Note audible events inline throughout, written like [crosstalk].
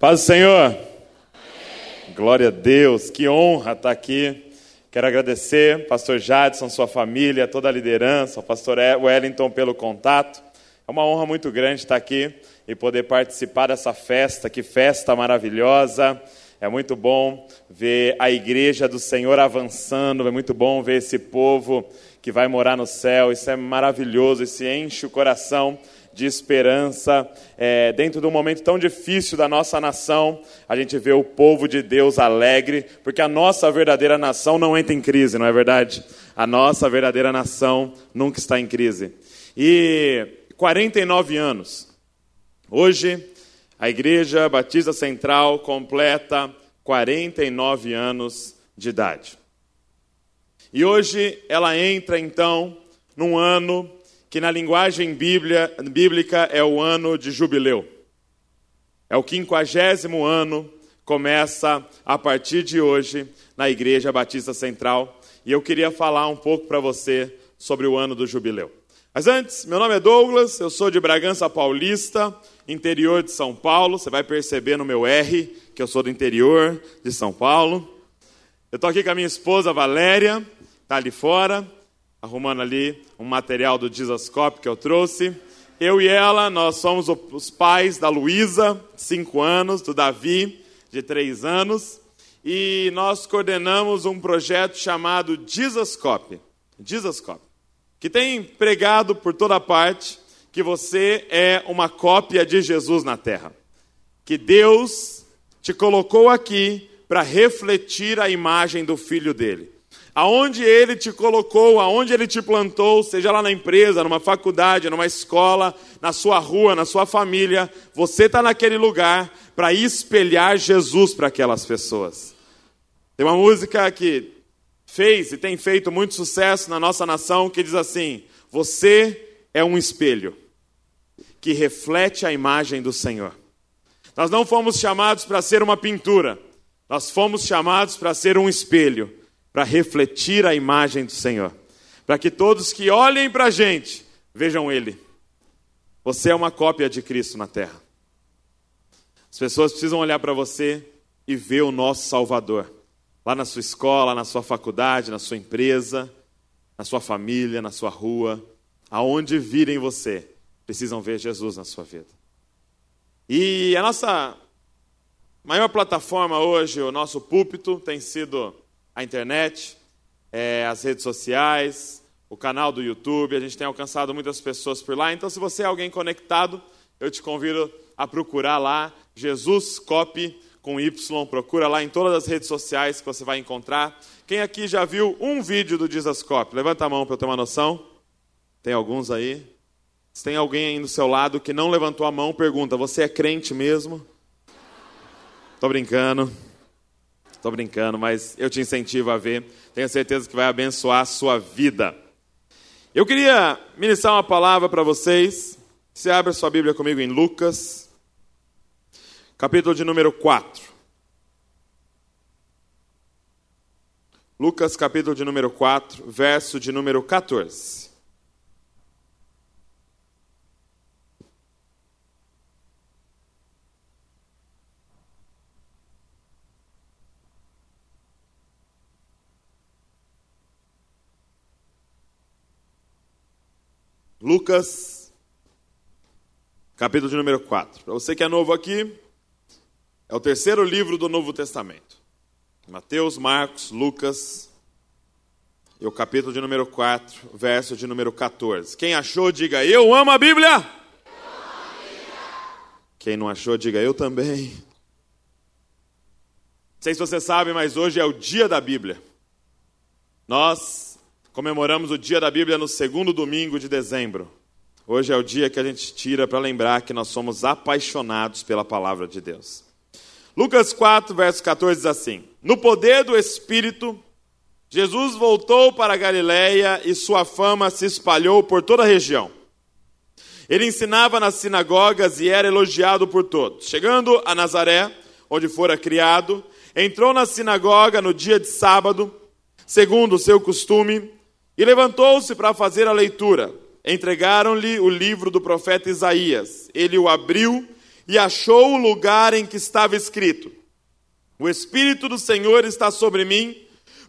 Paz do Senhor. Glória a Deus, que honra estar aqui. Quero agradecer, pastor Jadson, sua família, toda a liderança, o pastor Wellington pelo contato. É uma honra muito grande estar aqui e poder participar dessa festa, que festa maravilhosa. É muito bom ver a igreja do Senhor avançando, é muito bom ver esse povo que vai morar no céu. Isso é maravilhoso, isso enche o coração de esperança. É, dentro de um momento tão difícil da nossa nação, a gente vê o povo de Deus alegre, porque a nossa verdadeira nação não entra em crise, não é verdade? A nossa verdadeira nação nunca está em crise. E 49 anos. Hoje, a Igreja Batista Central completa 49 anos de idade. E hoje ela entra então num ano que na linguagem bíblia, bíblica é o ano de jubileu. É o quinquagésimo ano, começa a partir de hoje na Igreja Batista Central. E eu queria falar um pouco para você sobre o ano do jubileu. Mas antes, meu nome é Douglas, eu sou de Bragança Paulista, interior de São Paulo. Você vai perceber no meu R que eu sou do interior de São Paulo. Eu estou aqui com a minha esposa Valéria, está ali fora arrumando ali um material do Dizascope que eu trouxe. Eu e ela, nós somos os pais da Luísa, cinco anos, do Davi, de três anos, e nós coordenamos um projeto chamado Dizascope, Dizascope, que tem pregado por toda parte que você é uma cópia de Jesus na Terra, que Deus te colocou aqui para refletir a imagem do Filho dele aonde Ele te colocou, aonde Ele te plantou, seja lá na empresa, numa faculdade, numa escola, na sua rua, na sua família, você está naquele lugar para espelhar Jesus para aquelas pessoas. Tem uma música que fez e tem feito muito sucesso na nossa nação que diz assim: Você é um espelho que reflete a imagem do Senhor. Nós não fomos chamados para ser uma pintura, nós fomos chamados para ser um espelho para refletir a imagem do Senhor, para que todos que olhem para a gente vejam Ele. Você é uma cópia de Cristo na terra. As pessoas precisam olhar para você e ver o nosso Salvador. Lá na sua escola, na sua faculdade, na sua empresa, na sua família, na sua rua, aonde virem você, precisam ver Jesus na sua vida. E a nossa maior plataforma hoje, o nosso púlpito, tem sido a internet, é, as redes sociais, o canal do YouTube. A gente tem alcançado muitas pessoas por lá. Então, se você é alguém conectado, eu te convido a procurar lá Jesus Copy com Y. Procura lá em todas as redes sociais que você vai encontrar. Quem aqui já viu um vídeo do Jesus Copy? Levanta a mão para eu ter uma noção. Tem alguns aí? Se tem alguém aí do seu lado que não levantou a mão, pergunta: Você é crente mesmo? Tô brincando. Estou brincando, mas eu te incentivo a ver. Tenho certeza que vai abençoar a sua vida. Eu queria ministrar uma palavra para vocês. Você abre a sua Bíblia comigo em Lucas, capítulo de número 4. Lucas, capítulo de número 4, verso de número 14. Lucas, capítulo de número 4. Para você que é novo aqui, é o terceiro livro do Novo Testamento. Mateus, Marcos, Lucas e o capítulo de número 4, verso de número 14. Quem achou, diga eu amo a Bíblia. Amo a Bíblia. Quem não achou, diga eu também. Não sei se você sabe, mas hoje é o dia da Bíblia. Nós Comemoramos o Dia da Bíblia no segundo domingo de dezembro. Hoje é o dia que a gente tira para lembrar que nós somos apaixonados pela palavra de Deus. Lucas 4, verso 14 diz assim: No poder do Espírito, Jesus voltou para Galiléia e sua fama se espalhou por toda a região. Ele ensinava nas sinagogas e era elogiado por todos. Chegando a Nazaré, onde fora criado, entrou na sinagoga no dia de sábado, segundo o seu costume, e levantou-se para fazer a leitura. Entregaram-lhe o livro do profeta Isaías. Ele o abriu e achou o lugar em que estava escrito: O Espírito do Senhor está sobre mim,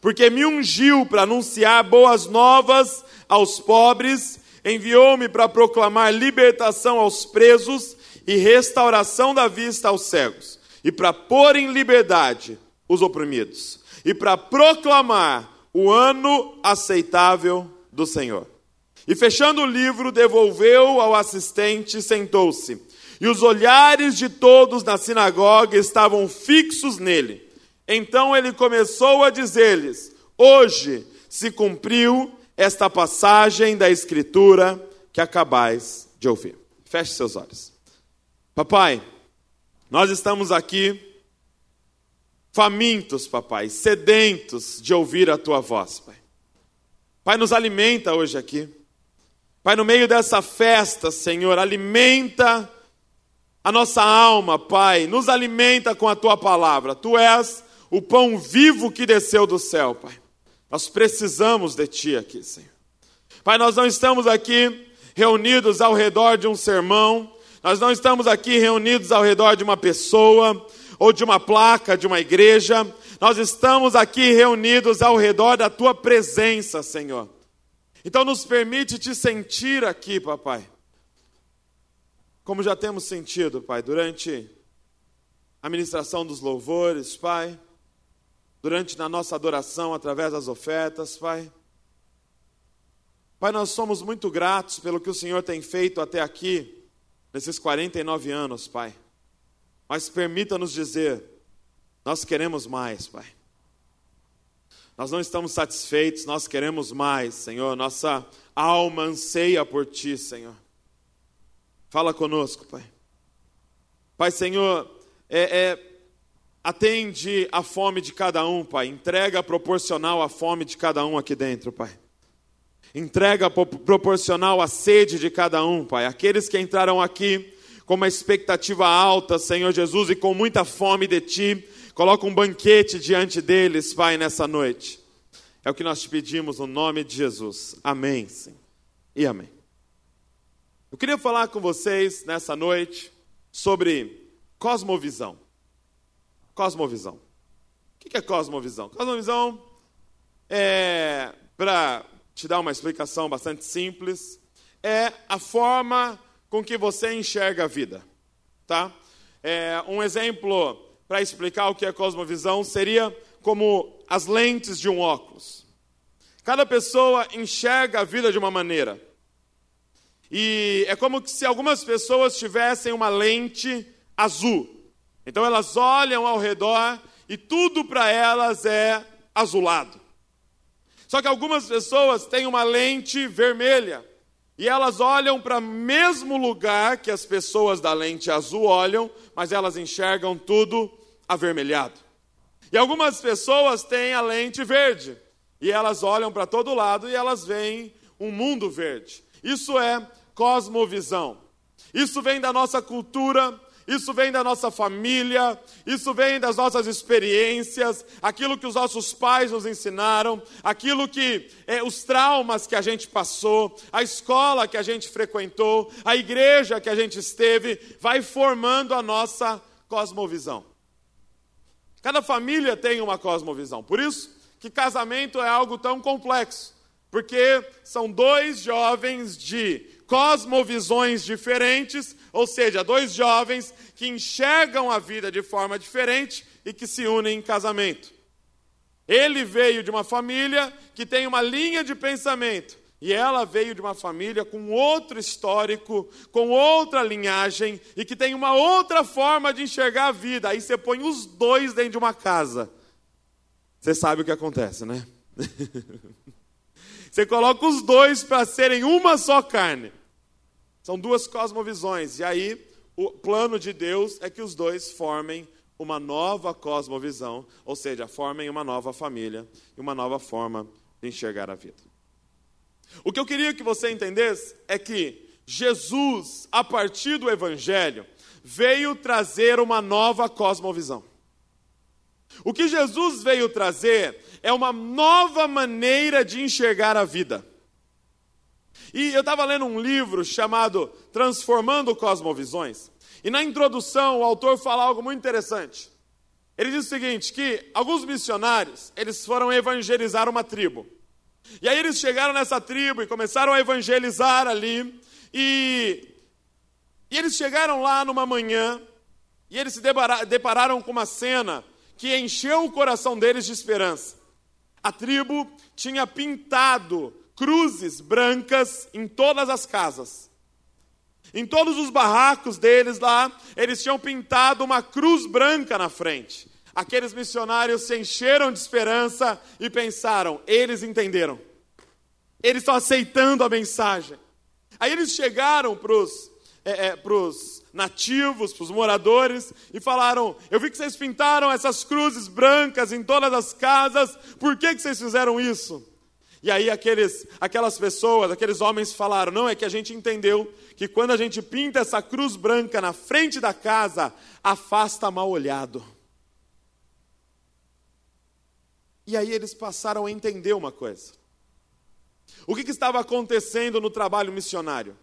porque me ungiu para anunciar boas novas aos pobres, enviou-me para proclamar libertação aos presos e restauração da vista aos cegos, e para pôr em liberdade os oprimidos, e para proclamar o ano aceitável do Senhor. E fechando o livro, devolveu ao assistente e sentou-se. E os olhares de todos na sinagoga estavam fixos nele. Então ele começou a dizer-lhes: Hoje se cumpriu esta passagem da Escritura que acabais de ouvir. Feche seus olhos. Papai, nós estamos aqui famintos, papai, sedentos de ouvir a tua voz, pai. Pai, nos alimenta hoje aqui. Pai, no meio dessa festa, Senhor, alimenta a nossa alma, Pai, nos alimenta com a tua palavra. Tu és o pão vivo que desceu do céu, Pai. Nós precisamos de ti aqui, Senhor. Pai, nós não estamos aqui reunidos ao redor de um sermão, nós não estamos aqui reunidos ao redor de uma pessoa ou de uma placa de uma igreja, nós estamos aqui reunidos ao redor da tua presença, Senhor. Então, nos permite te sentir aqui, papai como já temos sentido, Pai, durante a ministração dos louvores, Pai, durante na nossa adoração através das ofertas, Pai. Pai, nós somos muito gratos pelo que o Senhor tem feito até aqui, nesses 49 anos, Pai. Mas permita-nos dizer, nós queremos mais, Pai. Nós não estamos satisfeitos, nós queremos mais, Senhor. Nossa alma anseia por Ti, Senhor. Fala conosco, Pai. Pai, Senhor, é, é, atende a fome de cada um, Pai. Entrega proporcional à fome de cada um aqui dentro, Pai. Entrega proporcional à sede de cada um, Pai. Aqueles que entraram aqui com uma expectativa alta, Senhor Jesus, e com muita fome de Ti, coloca um banquete diante deles, Pai, nessa noite. É o que nós te pedimos no nome de Jesus. Amém, sim. E amém. Eu queria falar com vocês nessa noite sobre cosmovisão. Cosmovisão. O que é cosmovisão? Cosmovisão é, para te dar uma explicação bastante simples, é a forma com que você enxerga a vida. Tá? É, um exemplo para explicar o que é cosmovisão seria como as lentes de um óculos. Cada pessoa enxerga a vida de uma maneira. E é como se algumas pessoas tivessem uma lente azul. Então elas olham ao redor e tudo para elas é azulado. Só que algumas pessoas têm uma lente vermelha e elas olham para o mesmo lugar que as pessoas da lente azul olham, mas elas enxergam tudo avermelhado. E algumas pessoas têm a lente verde e elas olham para todo lado e elas veem um mundo verde. Isso é cosmovisão. Isso vem da nossa cultura, isso vem da nossa família, isso vem das nossas experiências, aquilo que os nossos pais nos ensinaram, aquilo que é, os traumas que a gente passou, a escola que a gente frequentou, a igreja que a gente esteve, vai formando a nossa cosmovisão. Cada família tem uma cosmovisão, por isso que casamento é algo tão complexo, porque são dois jovens de cosmovisões diferentes, ou seja, dois jovens que enxergam a vida de forma diferente e que se unem em casamento. Ele veio de uma família que tem uma linha de pensamento, e ela veio de uma família com outro histórico, com outra linhagem e que tem uma outra forma de enxergar a vida. Aí você põe os dois dentro de uma casa. Você sabe o que acontece, né? [laughs] Você coloca os dois para serem uma só carne. São duas cosmovisões. E aí, o plano de Deus é que os dois formem uma nova cosmovisão, ou seja, formem uma nova família e uma nova forma de enxergar a vida. O que eu queria que você entendesse é que Jesus, a partir do Evangelho, veio trazer uma nova cosmovisão. O que Jesus veio trazer é uma nova maneira de enxergar a vida. E eu estava lendo um livro chamado Transformando Cosmovisões. E na introdução, o autor fala algo muito interessante. Ele diz o seguinte, que alguns missionários, eles foram evangelizar uma tribo. E aí eles chegaram nessa tribo e começaram a evangelizar ali. E, e eles chegaram lá numa manhã e eles se depararam com uma cena que encheu o coração deles de esperança. A tribo tinha pintado cruzes brancas em todas as casas. Em todos os barracos deles lá, eles tinham pintado uma cruz branca na frente. Aqueles missionários se encheram de esperança e pensaram: eles entenderam. Eles estão aceitando a mensagem. Aí eles chegaram para os é, é, nativos, para os moradores, e falaram: Eu vi que vocês pintaram essas cruzes brancas em todas as casas, por que, que vocês fizeram isso? E aí aqueles, aquelas pessoas, aqueles homens falaram: Não, é que a gente entendeu que quando a gente pinta essa cruz branca na frente da casa, afasta mal olhado. E aí eles passaram a entender uma coisa. O que, que estava acontecendo no trabalho missionário?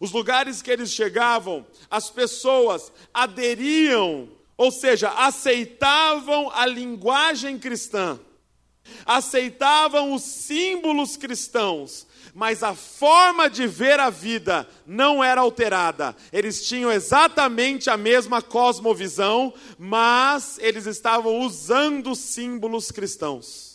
Os lugares que eles chegavam, as pessoas aderiam, ou seja, aceitavam a linguagem cristã, aceitavam os símbolos cristãos, mas a forma de ver a vida não era alterada. Eles tinham exatamente a mesma cosmovisão, mas eles estavam usando símbolos cristãos.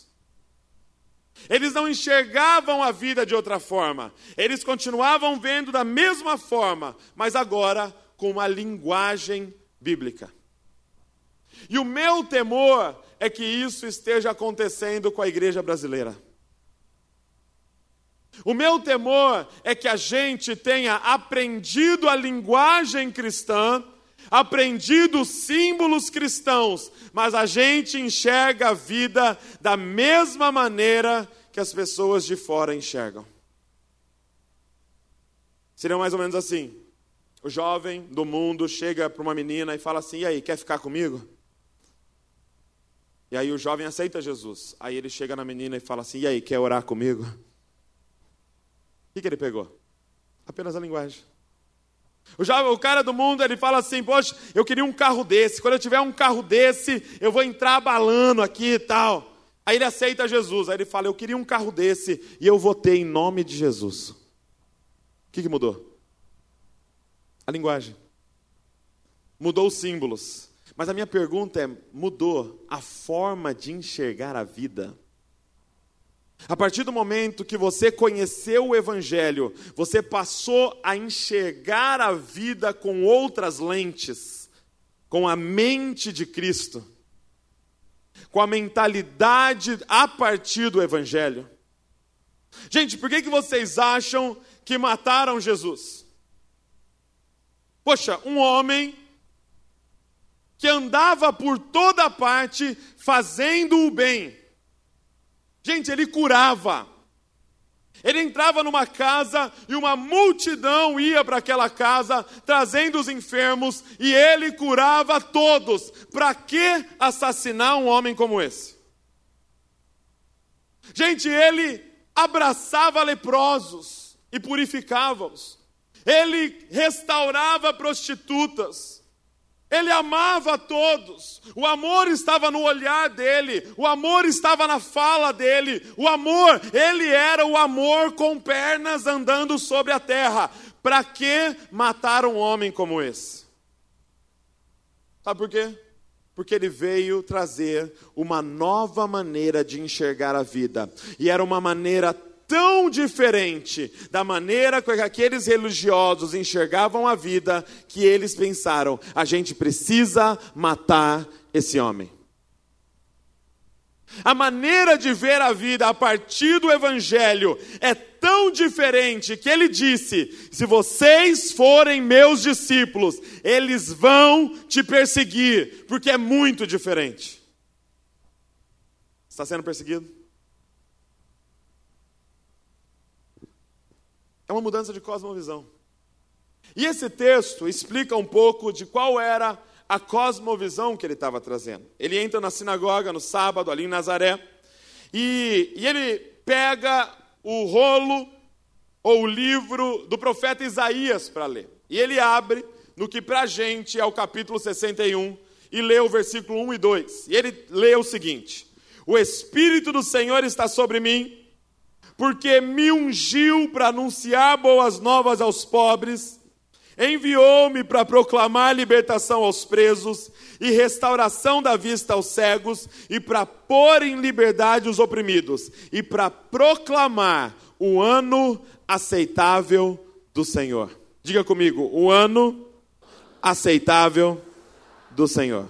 Eles não enxergavam a vida de outra forma. Eles continuavam vendo da mesma forma, mas agora com uma linguagem bíblica. E o meu temor é que isso esteja acontecendo com a igreja brasileira. O meu temor é que a gente tenha aprendido a linguagem cristã, aprendido os símbolos cristãos, mas a gente enxerga a vida da mesma maneira que as pessoas de fora enxergam. Seria mais ou menos assim: o jovem do mundo chega para uma menina e fala assim: e aí, quer ficar comigo? E aí o jovem aceita Jesus. Aí ele chega na menina e fala assim: e aí, quer orar comigo? O que, que ele pegou? Apenas a linguagem. O, jovem, o cara do mundo, ele fala assim, poxa, eu queria um carro desse. Quando eu tiver um carro desse, eu vou entrar balando aqui e tal. Aí ele aceita Jesus. Aí ele fala, eu queria um carro desse e eu votei em nome de Jesus. O que, que mudou? A linguagem. Mudou os símbolos. Mas a minha pergunta é: mudou a forma de enxergar a vida? A partir do momento que você conheceu o Evangelho, você passou a enxergar a vida com outras lentes, com a mente de Cristo, com a mentalidade a partir do Evangelho. Gente, por que, que vocês acham que mataram Jesus? Poxa, um homem que andava por toda parte fazendo o bem Gente, ele curava. Ele entrava numa casa e uma multidão ia para aquela casa trazendo os enfermos e ele curava todos. Para que assassinar um homem como esse? Gente, ele abraçava leprosos e purificava-os. Ele restaurava prostitutas. Ele amava a todos, o amor estava no olhar dele, o amor estava na fala dele, o amor, ele era o amor com pernas andando sobre a terra. Para que matar um homem como esse? Sabe por quê? Porque ele veio trazer uma nova maneira de enxergar a vida, e era uma maneira tão diferente da maneira que aqueles religiosos enxergavam a vida, que eles pensaram: a gente precisa matar esse homem. A maneira de ver a vida a partir do Evangelho é tão diferente que ele disse: se vocês forem meus discípulos, eles vão te perseguir, porque é muito diferente. Está sendo perseguido? É uma mudança de cosmovisão. E esse texto explica um pouco de qual era a cosmovisão que ele estava trazendo. Ele entra na sinagoga no sábado, ali em Nazaré, e, e ele pega o rolo ou o livro do profeta Isaías para ler. E ele abre no que para a gente é o capítulo 61 e lê o versículo 1 e 2. E ele lê o seguinte: O Espírito do Senhor está sobre mim, porque me ungiu para anunciar boas novas aos pobres, enviou-me para proclamar libertação aos presos e restauração da vista aos cegos, e para pôr em liberdade os oprimidos, e para proclamar o ano aceitável do Senhor. Diga comigo, o ano aceitável do Senhor.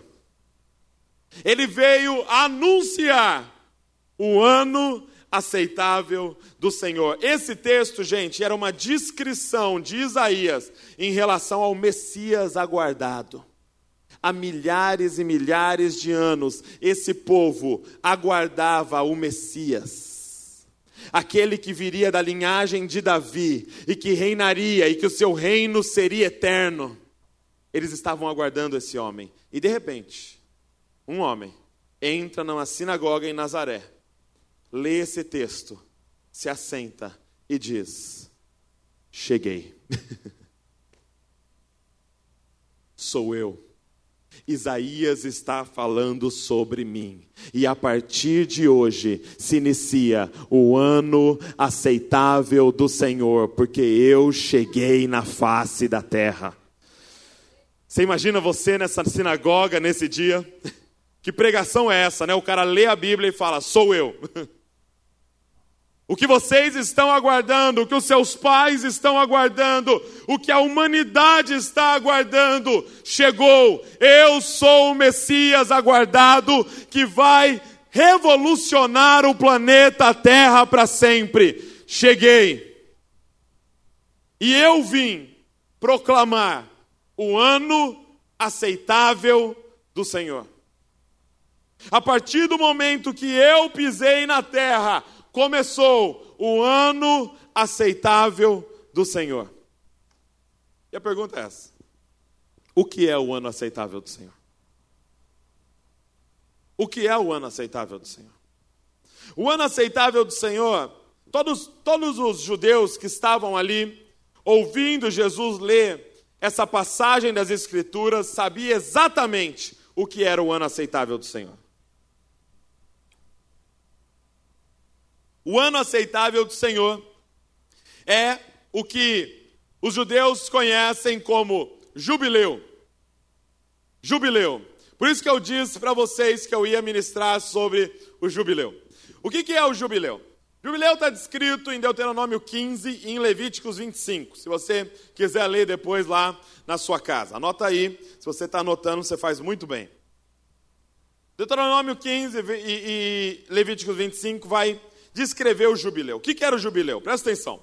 Ele veio anunciar o ano aceitável do Senhor. Esse texto, gente, era uma descrição de Isaías em relação ao Messias aguardado. Há milhares e milhares de anos, esse povo aguardava o Messias. Aquele que viria da linhagem de Davi e que reinaria e que o seu reino seria eterno. Eles estavam aguardando esse homem. E de repente, um homem entra numa sinagoga em Nazaré, lê esse texto, se assenta e diz: Cheguei. [laughs] Sou eu. Isaías está falando sobre mim. E a partir de hoje se inicia o ano aceitável do Senhor, porque eu cheguei na face da terra. Você imagina você nessa sinagoga nesse dia? [laughs] Que pregação é essa, né? O cara lê a Bíblia e fala: Sou eu. [laughs] O que vocês estão aguardando, o que os seus pais estão aguardando, o que a humanidade está aguardando, chegou. Eu sou o Messias aguardado que vai revolucionar o planeta Terra para sempre. Cheguei. E eu vim proclamar o ano aceitável do Senhor. A partir do momento que eu pisei na terra, começou o ano aceitável do Senhor. E a pergunta é essa: O que é o ano aceitável do Senhor? O que é o ano aceitável do Senhor? O ano aceitável do Senhor, todos, todos os judeus que estavam ali, ouvindo Jesus ler essa passagem das Escrituras, sabia exatamente o que era o ano aceitável do Senhor. O ano aceitável do Senhor é o que os judeus conhecem como jubileu. Jubileu. Por isso que eu disse para vocês que eu ia ministrar sobre o jubileu. O que, que é o jubileu? Jubileu está descrito em Deuteronômio 15 e em Levíticos 25. Se você quiser ler depois lá na sua casa. Anota aí. Se você está anotando, você faz muito bem. Deuteronômio 15 e, e Levíticos 25 vai descrever o jubileu. O que era o jubileu? Presta atenção.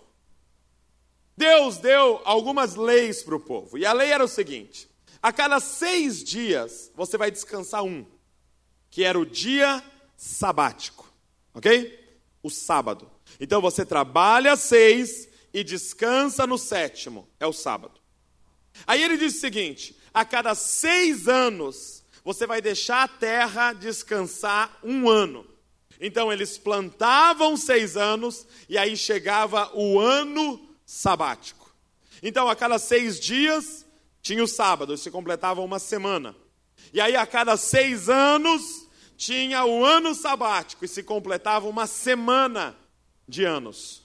Deus deu algumas leis para o povo. E a lei era o seguinte: a cada seis dias você vai descansar um, que era o dia sabático. Ok? O sábado. Então você trabalha seis e descansa no sétimo, é o sábado. Aí ele diz o seguinte: a cada seis anos você vai deixar a terra descansar um ano. Então eles plantavam seis anos e aí chegava o ano sabático. Então a cada seis dias tinha o sábado, se completava uma semana. E aí a cada seis anos tinha o ano sabático e se completava uma semana de anos.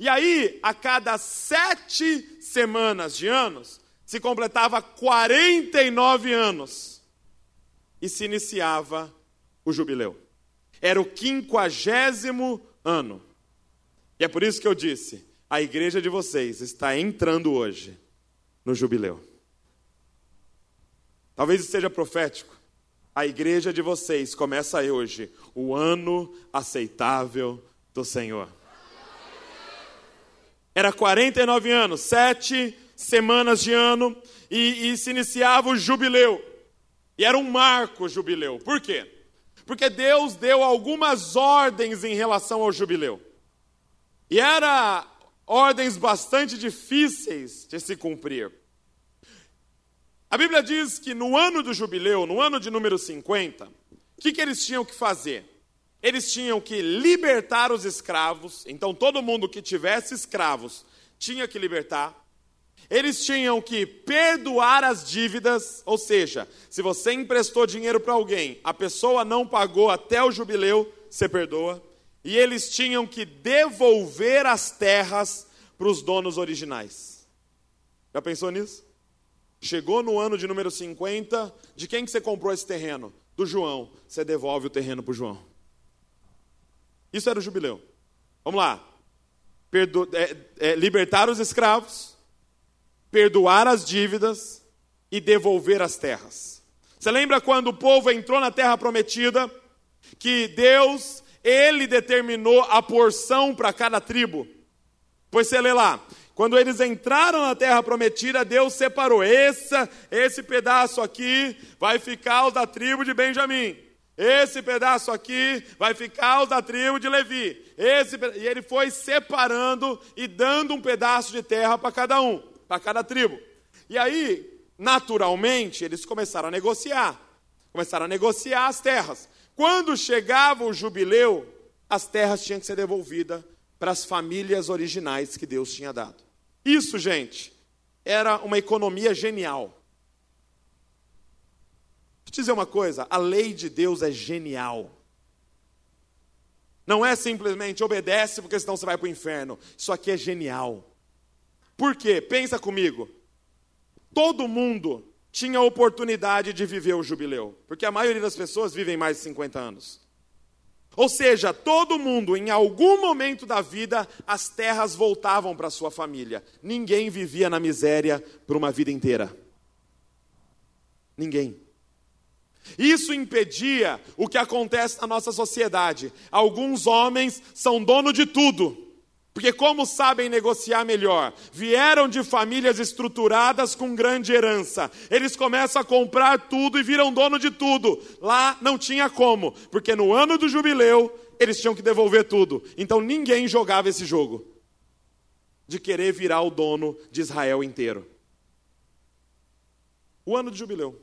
E aí a cada sete semanas de anos se completava 49 anos e se iniciava o jubileu. Era o quinquagésimo ano. E é por isso que eu disse: a igreja de vocês está entrando hoje no jubileu. Talvez seja profético. A igreja de vocês começa hoje o ano aceitável do Senhor. Era 49 anos, sete semanas de ano, e, e se iniciava o jubileu. E era um marco jubileu. Por quê? Porque Deus deu algumas ordens em relação ao jubileu. E eram ordens bastante difíceis de se cumprir. A Bíblia diz que no ano do jubileu, no ano de número 50, o que, que eles tinham que fazer? Eles tinham que libertar os escravos, então todo mundo que tivesse escravos tinha que libertar. Eles tinham que perdoar as dívidas, ou seja, se você emprestou dinheiro para alguém, a pessoa não pagou até o jubileu, você perdoa. E eles tinham que devolver as terras para os donos originais. Já pensou nisso? Chegou no ano de número 50, de quem que você comprou esse terreno? Do João. Você devolve o terreno para o João. Isso era o jubileu. Vamos lá. Perdo, é, é, libertar os escravos, perdoar as dívidas e devolver as terras. Você lembra quando o povo entrou na terra prometida, que Deus, ele determinou a porção para cada tribo? Pois você lê lá, quando eles entraram na terra prometida, Deus separou. Esse, esse pedaço aqui vai ficar os da tribo de Benjamim. Esse pedaço aqui vai ficar os da tribo de Levi. Esse, e ele foi separando e dando um pedaço de terra para cada um para cada tribo. E aí, naturalmente, eles começaram a negociar. Começaram a negociar as terras. Quando chegava o jubileu, as terras tinham que ser devolvidas para as famílias originais que Deus tinha dado. Isso, gente, era uma economia genial. Deixa eu te dizer uma coisa: a lei de Deus é genial. Não é simplesmente obedece porque senão você vai para o inferno. Isso aqui é genial. Por quê? Pensa comigo. Todo mundo tinha oportunidade de viver o jubileu, porque a maioria das pessoas vivem mais de 50 anos. Ou seja, todo mundo, em algum momento da vida, as terras voltavam para sua família. Ninguém vivia na miséria por uma vida inteira. Ninguém. Isso impedia o que acontece na nossa sociedade. Alguns homens são dono de tudo porque, como sabem negociar melhor, vieram de famílias estruturadas com grande herança. Eles começam a comprar tudo e viram dono de tudo. Lá não tinha como, porque no ano do jubileu eles tinham que devolver tudo. Então ninguém jogava esse jogo de querer virar o dono de Israel inteiro. O ano do jubileu.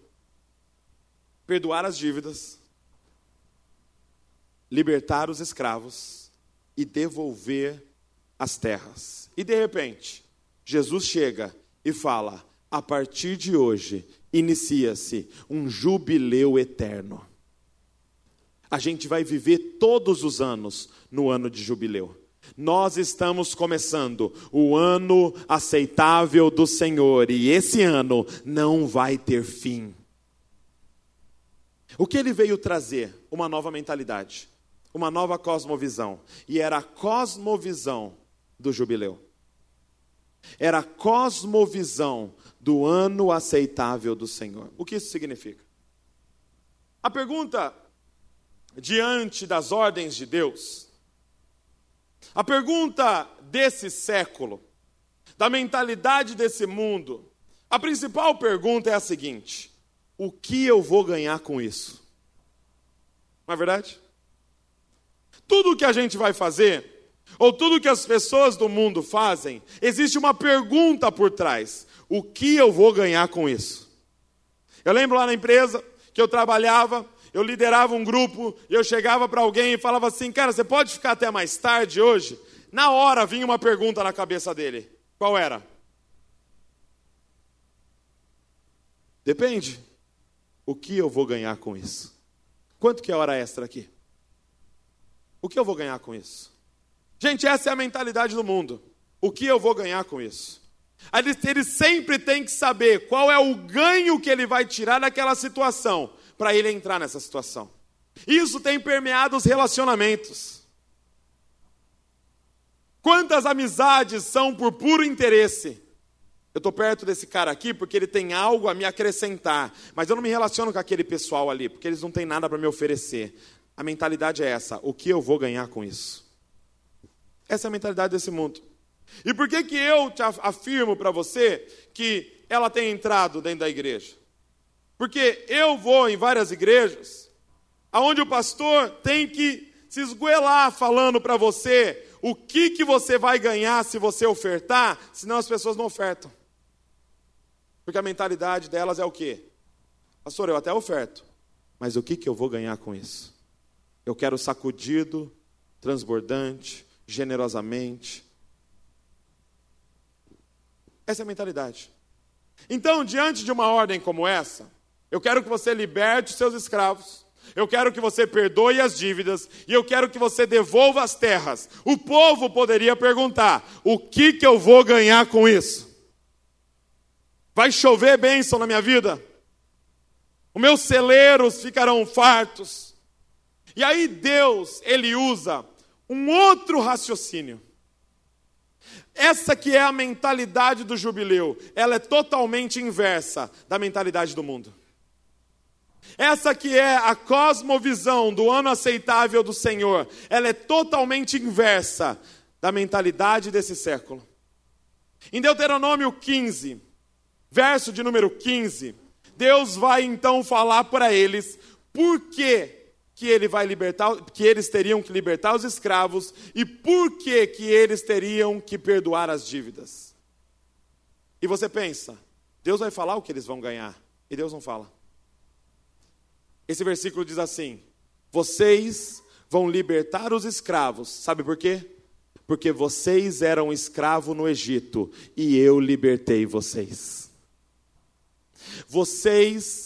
Perdoar as dívidas, libertar os escravos e devolver as terras. E de repente, Jesus chega e fala: a partir de hoje, inicia-se um jubileu eterno. A gente vai viver todos os anos no ano de jubileu. Nós estamos começando o ano aceitável do Senhor e esse ano não vai ter fim. O que ele veio trazer? Uma nova mentalidade, uma nova cosmovisão. E era a cosmovisão do jubileu. Era a cosmovisão do ano aceitável do Senhor. O que isso significa? A pergunta diante das ordens de Deus, a pergunta desse século, da mentalidade desse mundo, a principal pergunta é a seguinte: o que eu vou ganhar com isso? Não é verdade? Tudo o que a gente vai fazer ou tudo que as pessoas do mundo fazem, existe uma pergunta por trás: o que eu vou ganhar com isso? Eu lembro lá na empresa que eu trabalhava, eu liderava um grupo eu chegava para alguém e falava assim: Cara, você pode ficar até mais tarde hoje? Na hora vinha uma pergunta na cabeça dele: Qual era? Depende. O que eu vou ganhar com isso? Quanto que é hora extra aqui? O que eu vou ganhar com isso? Gente, essa é a mentalidade do mundo. O que eu vou ganhar com isso? Ele, sempre tem que saber qual é o ganho que ele vai tirar daquela situação para ele entrar nessa situação. Isso tem permeado os relacionamentos. Quantas amizades são por puro interesse? Eu estou perto desse cara aqui porque ele tem algo a me acrescentar, mas eu não me relaciono com aquele pessoal ali, porque eles não têm nada para me oferecer. A mentalidade é essa: o que eu vou ganhar com isso? Essa é a mentalidade desse mundo. E por que, que eu te afirmo para você que ela tem entrado dentro da igreja? Porque eu vou em várias igrejas, aonde o pastor tem que se esgoelar falando para você o que, que você vai ganhar se você ofertar, senão as pessoas não ofertam. Porque a mentalidade delas é o quê? Pastor, eu até oferto, mas o que, que eu vou ganhar com isso? Eu quero sacudido, transbordante, generosamente. Essa é a mentalidade. Então, diante de uma ordem como essa, eu quero que você liberte os seus escravos, eu quero que você perdoe as dívidas e eu quero que você devolva as terras. O povo poderia perguntar: o que, que eu vou ganhar com isso? Vai chover bênção na minha vida? Os meus celeiros ficarão fartos? E aí Deus, ele usa um outro raciocínio. Essa que é a mentalidade do jubileu, ela é totalmente inversa da mentalidade do mundo. Essa que é a cosmovisão do ano aceitável do Senhor, ela é totalmente inversa da mentalidade desse século. Em Deuteronômio 15, verso de número 15, Deus vai então falar para eles por que que ele vai libertar, que eles teriam que libertar os escravos e por que que eles teriam que perdoar as dívidas. E você pensa, Deus vai falar o que eles vão ganhar, e Deus não fala. Esse versículo diz assim: Vocês vão libertar os escravos. Sabe por quê? Porque vocês eram escravo no Egito e eu libertei vocês. Vocês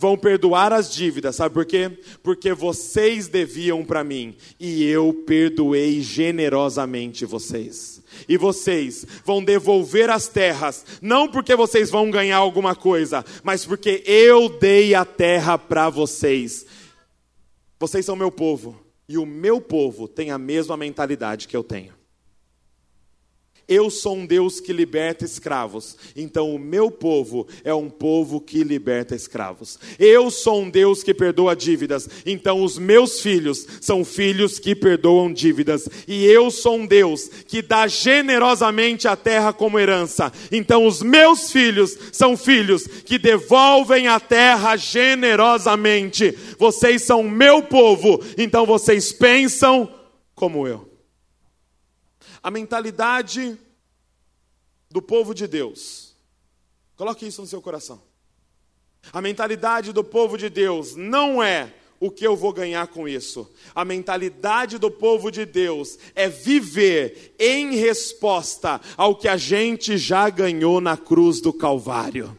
vão perdoar as dívidas, sabe por quê? Porque vocês deviam para mim e eu perdoei generosamente vocês. E vocês vão devolver as terras, não porque vocês vão ganhar alguma coisa, mas porque eu dei a terra para vocês. Vocês são meu povo, e o meu povo tem a mesma mentalidade que eu tenho. Eu sou um Deus que liberta escravos, então o meu povo é um povo que liberta escravos. Eu sou um Deus que perdoa dívidas, então os meus filhos são filhos que perdoam dívidas. E eu sou um Deus que dá generosamente a terra como herança, então os meus filhos são filhos que devolvem a terra generosamente. Vocês são meu povo, então vocês pensam como eu. A mentalidade do povo de Deus, coloque isso no seu coração. A mentalidade do povo de Deus não é o que eu vou ganhar com isso. A mentalidade do povo de Deus é viver em resposta ao que a gente já ganhou na cruz do Calvário.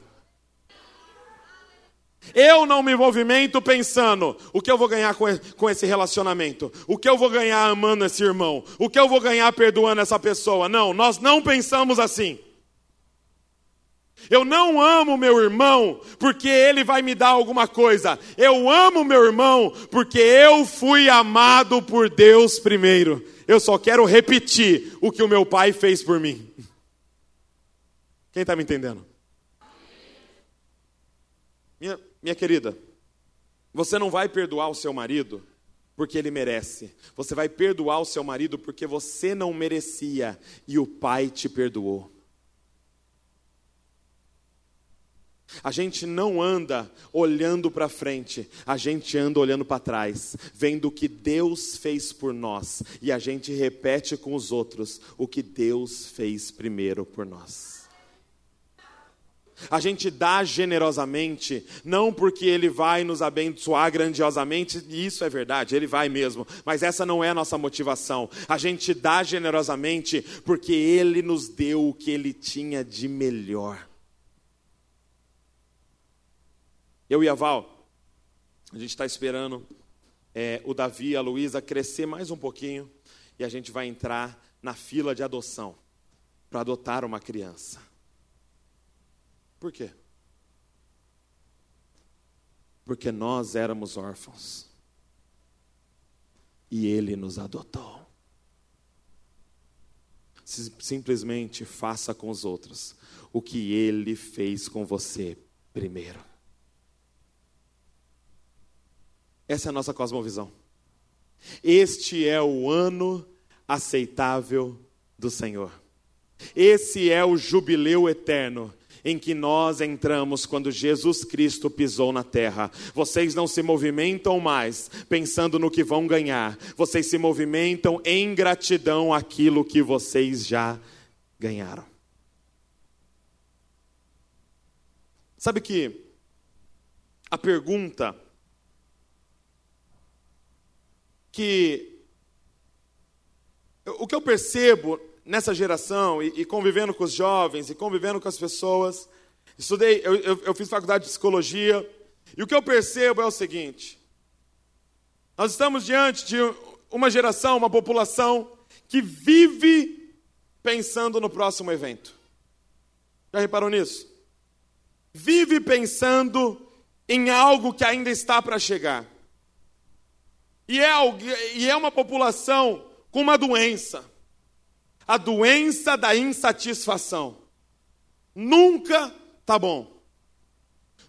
Eu não me movimento pensando o que eu vou ganhar com esse relacionamento, o que eu vou ganhar amando esse irmão, o que eu vou ganhar perdoando essa pessoa. Não, nós não pensamos assim. Eu não amo meu irmão porque ele vai me dar alguma coisa. Eu amo meu irmão porque eu fui amado por Deus primeiro. Eu só quero repetir o que o meu pai fez por mim. Quem está me entendendo? Minha, minha querida, você não vai perdoar o seu marido porque ele merece. Você vai perdoar o seu marido porque você não merecia e o pai te perdoou. A gente não anda olhando para frente, a gente anda olhando para trás, vendo o que Deus fez por nós, e a gente repete com os outros o que Deus fez primeiro por nós. A gente dá generosamente, não porque Ele vai nos abençoar grandiosamente, e isso é verdade, Ele vai mesmo, mas essa não é a nossa motivação. A gente dá generosamente porque Ele nos deu o que Ele tinha de melhor. Eu e a Val, a gente está esperando é, o Davi e a Luísa crescer mais um pouquinho e a gente vai entrar na fila de adoção para adotar uma criança. Por quê? Porque nós éramos órfãos e Ele nos adotou. Simplesmente faça com os outros o que Ele fez com você primeiro. Essa é a nossa cosmovisão. Este é o ano aceitável do Senhor. Esse é o jubileu eterno em que nós entramos quando Jesus Cristo pisou na terra. Vocês não se movimentam mais pensando no que vão ganhar, vocês se movimentam em gratidão àquilo que vocês já ganharam. Sabe que a pergunta que o que eu percebo nessa geração e, e, convivendo com os jovens e convivendo com as pessoas, estudei, eu, eu, eu fiz faculdade de psicologia, e o que eu percebo é o seguinte: nós estamos diante de uma geração, uma população que vive pensando no próximo evento. Já reparou nisso? Vive pensando em algo que ainda está para chegar. E é, e é uma população com uma doença a doença da insatisfação. Nunca tá bom.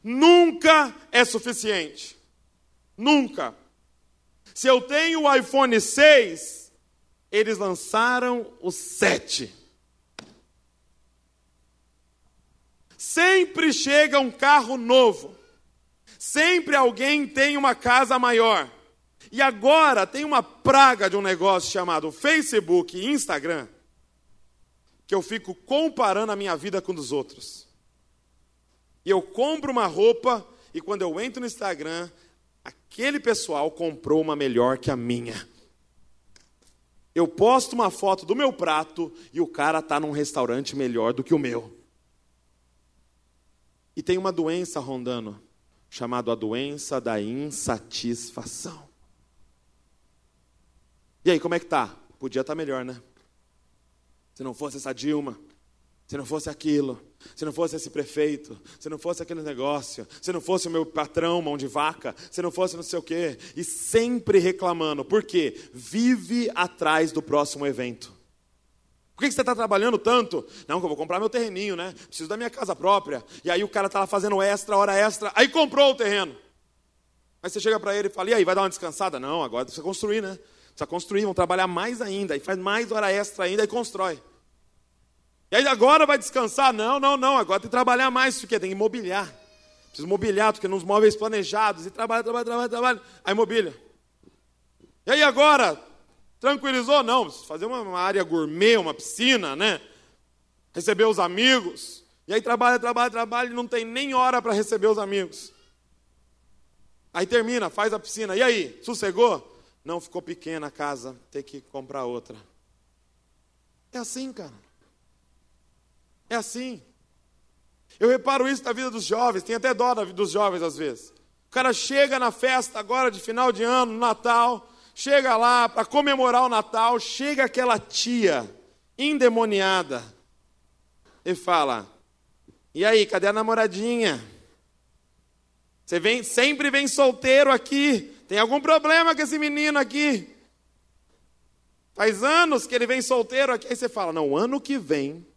Nunca é suficiente. Nunca. Se eu tenho o iPhone 6, eles lançaram o 7. Sempre chega um carro novo. Sempre alguém tem uma casa maior. E agora tem uma praga de um negócio chamado Facebook e Instagram, que eu fico comparando a minha vida com dos outros. E eu compro uma roupa e quando eu entro no Instagram, aquele pessoal comprou uma melhor que a minha. Eu posto uma foto do meu prato e o cara está num restaurante melhor do que o meu. E tem uma doença rondando, chamada a doença da insatisfação. E aí, como é que tá? Podia estar tá melhor, né? Se não fosse essa Dilma, se não fosse aquilo, se não fosse esse prefeito, se não fosse aquele negócio, se não fosse o meu patrão, mão de vaca, se não fosse não sei o quê, e sempre reclamando, por quê? Vive atrás do próximo evento. Por que você está trabalhando tanto? Não, que eu vou comprar meu terreninho, né? Preciso da minha casa própria. E aí o cara está lá fazendo extra, hora extra, aí comprou o terreno. Aí você chega para ele e fala, e aí, vai dar uma descansada? Não, agora precisa construir, né? Precisa construir, vão trabalhar mais ainda, e faz mais hora extra ainda e constrói. E aí agora vai descansar? Não, não, não, agora tem que trabalhar mais, porque tem que mobiliar. Precisa mobiliar, porque nos móveis planejados, e trabalha, trabalha, trabalha, trabalha, aí mobília. E aí agora, tranquilizou? Não, fazer uma, uma área gourmet, uma piscina, né? Receber os amigos. E aí trabalha, trabalha, trabalha e não tem nem hora para receber os amigos. Aí termina, faz a piscina. E aí, sossegou? Não, ficou pequena a casa, tem que comprar outra. É assim, cara. É assim. Eu reparo isso na vida dos jovens, tem até dó dos jovens às vezes. O cara chega na festa agora de final de ano, no Natal, chega lá para comemorar o Natal, chega aquela tia endemoniada e fala: E aí, cadê a namoradinha? Você vem, sempre vem solteiro aqui. Tem algum problema com esse menino aqui? Faz anos que ele vem solteiro aqui. Aí você fala: Não, ano que vem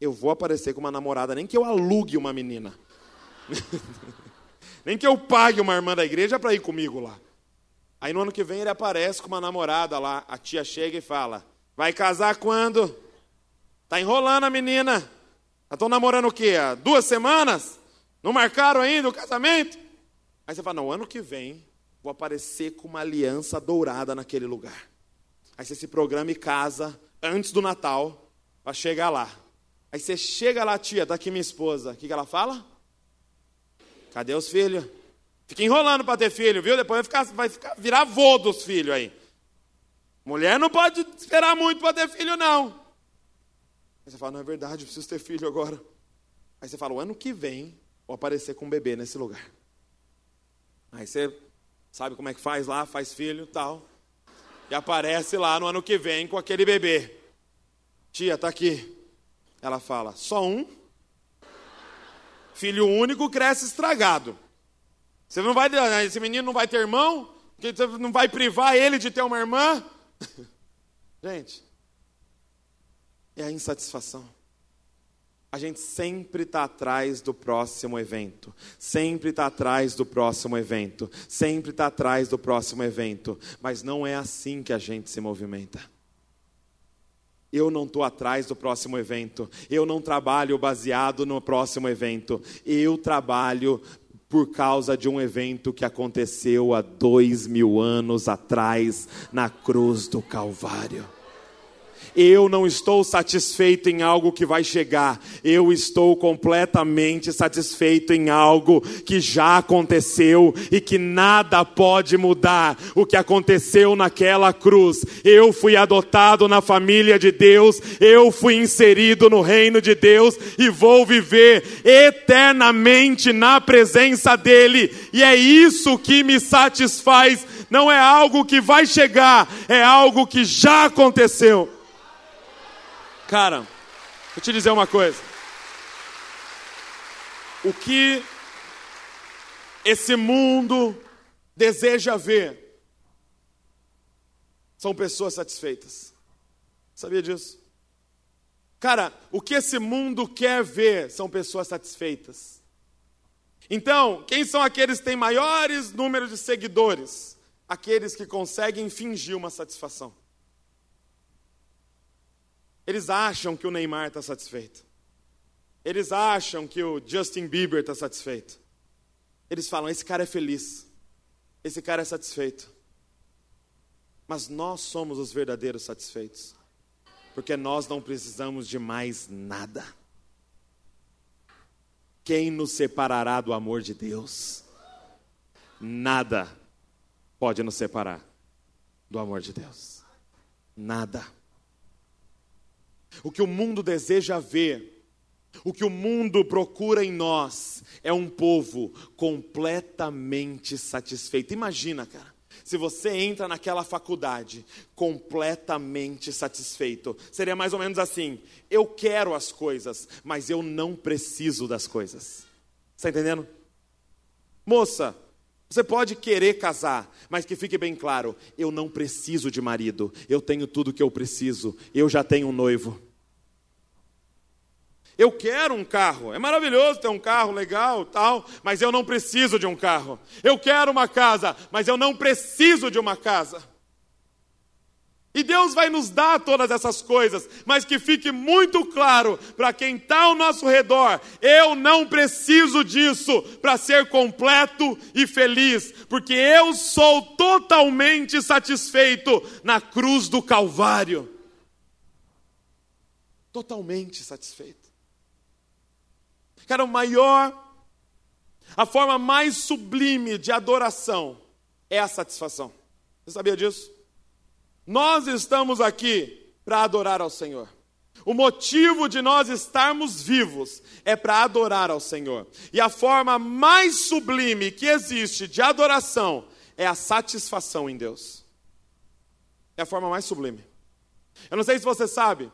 eu vou aparecer com uma namorada, nem que eu alugue uma menina. [laughs] nem que eu pague uma irmã da igreja para ir comigo lá. Aí no ano que vem ele aparece com uma namorada lá. A tia chega e fala: Vai casar quando? Tá enrolando a menina. Estão namorando o quê? Há duas semanas? Não marcaram ainda o casamento? Aí você fala: Não, ano que vem vou aparecer com uma aliança dourada naquele lugar. Aí você se programa e casa antes do Natal para chegar lá. Aí você chega lá, tia, está aqui minha esposa. O que, que ela fala? Cadê os filhos? Fica enrolando para ter filho, viu? Depois vai ficar, vai ficar virar avô dos filhos aí. Mulher não pode esperar muito para ter filho, não. Aí você fala, não é verdade, eu preciso ter filho agora. Aí você fala, o ano que vem vou aparecer com um bebê nesse lugar. Aí você Sabe como é que faz lá? Faz filho tal. E aparece lá no ano que vem com aquele bebê. Tia, tá aqui. Ela fala: só um? Filho único cresce estragado. Você não vai, esse menino não vai ter irmão? Você não vai privar ele de ter uma irmã? [laughs] Gente, é a insatisfação. A gente sempre está atrás do próximo evento, sempre está atrás do próximo evento, sempre está atrás do próximo evento, mas não é assim que a gente se movimenta. Eu não estou atrás do próximo evento, eu não trabalho baseado no próximo evento, eu trabalho por causa de um evento que aconteceu há dois mil anos atrás na cruz do Calvário. Eu não estou satisfeito em algo que vai chegar, eu estou completamente satisfeito em algo que já aconteceu e que nada pode mudar. O que aconteceu naquela cruz, eu fui adotado na família de Deus, eu fui inserido no reino de Deus e vou viver eternamente na presença dEle, e é isso que me satisfaz. Não é algo que vai chegar, é algo que já aconteceu. Cara, vou te dizer uma coisa. O que esse mundo deseja ver são pessoas satisfeitas. Sabia disso? Cara, o que esse mundo quer ver são pessoas satisfeitas. Então, quem são aqueles que têm maiores números de seguidores? Aqueles que conseguem fingir uma satisfação. Eles acham que o Neymar está satisfeito. Eles acham que o Justin Bieber está satisfeito. Eles falam: esse cara é feliz. Esse cara é satisfeito. Mas nós somos os verdadeiros satisfeitos. Porque nós não precisamos de mais nada. Quem nos separará do amor de Deus? Nada pode nos separar do amor de Deus. Nada. O que o mundo deseja ver, o que o mundo procura em nós, é um povo completamente satisfeito. Imagina, cara. Se você entra naquela faculdade completamente satisfeito, seria mais ou menos assim: eu quero as coisas, mas eu não preciso das coisas. Está entendendo? Moça, você pode querer casar, mas que fique bem claro: eu não preciso de marido, eu tenho tudo que eu preciso, eu já tenho um noivo. Eu quero um carro, é maravilhoso ter um carro legal, tal, mas eu não preciso de um carro. Eu quero uma casa, mas eu não preciso de uma casa. E Deus vai nos dar todas essas coisas, mas que fique muito claro para quem está ao nosso redor: eu não preciso disso para ser completo e feliz, porque eu sou totalmente satisfeito na cruz do Calvário. Totalmente satisfeito. Cara, o maior, a forma mais sublime de adoração é a satisfação. Você sabia disso? Nós estamos aqui para adorar ao Senhor. O motivo de nós estarmos vivos é para adorar ao Senhor. E a forma mais sublime que existe de adoração é a satisfação em Deus. É a forma mais sublime. Eu não sei se você sabe,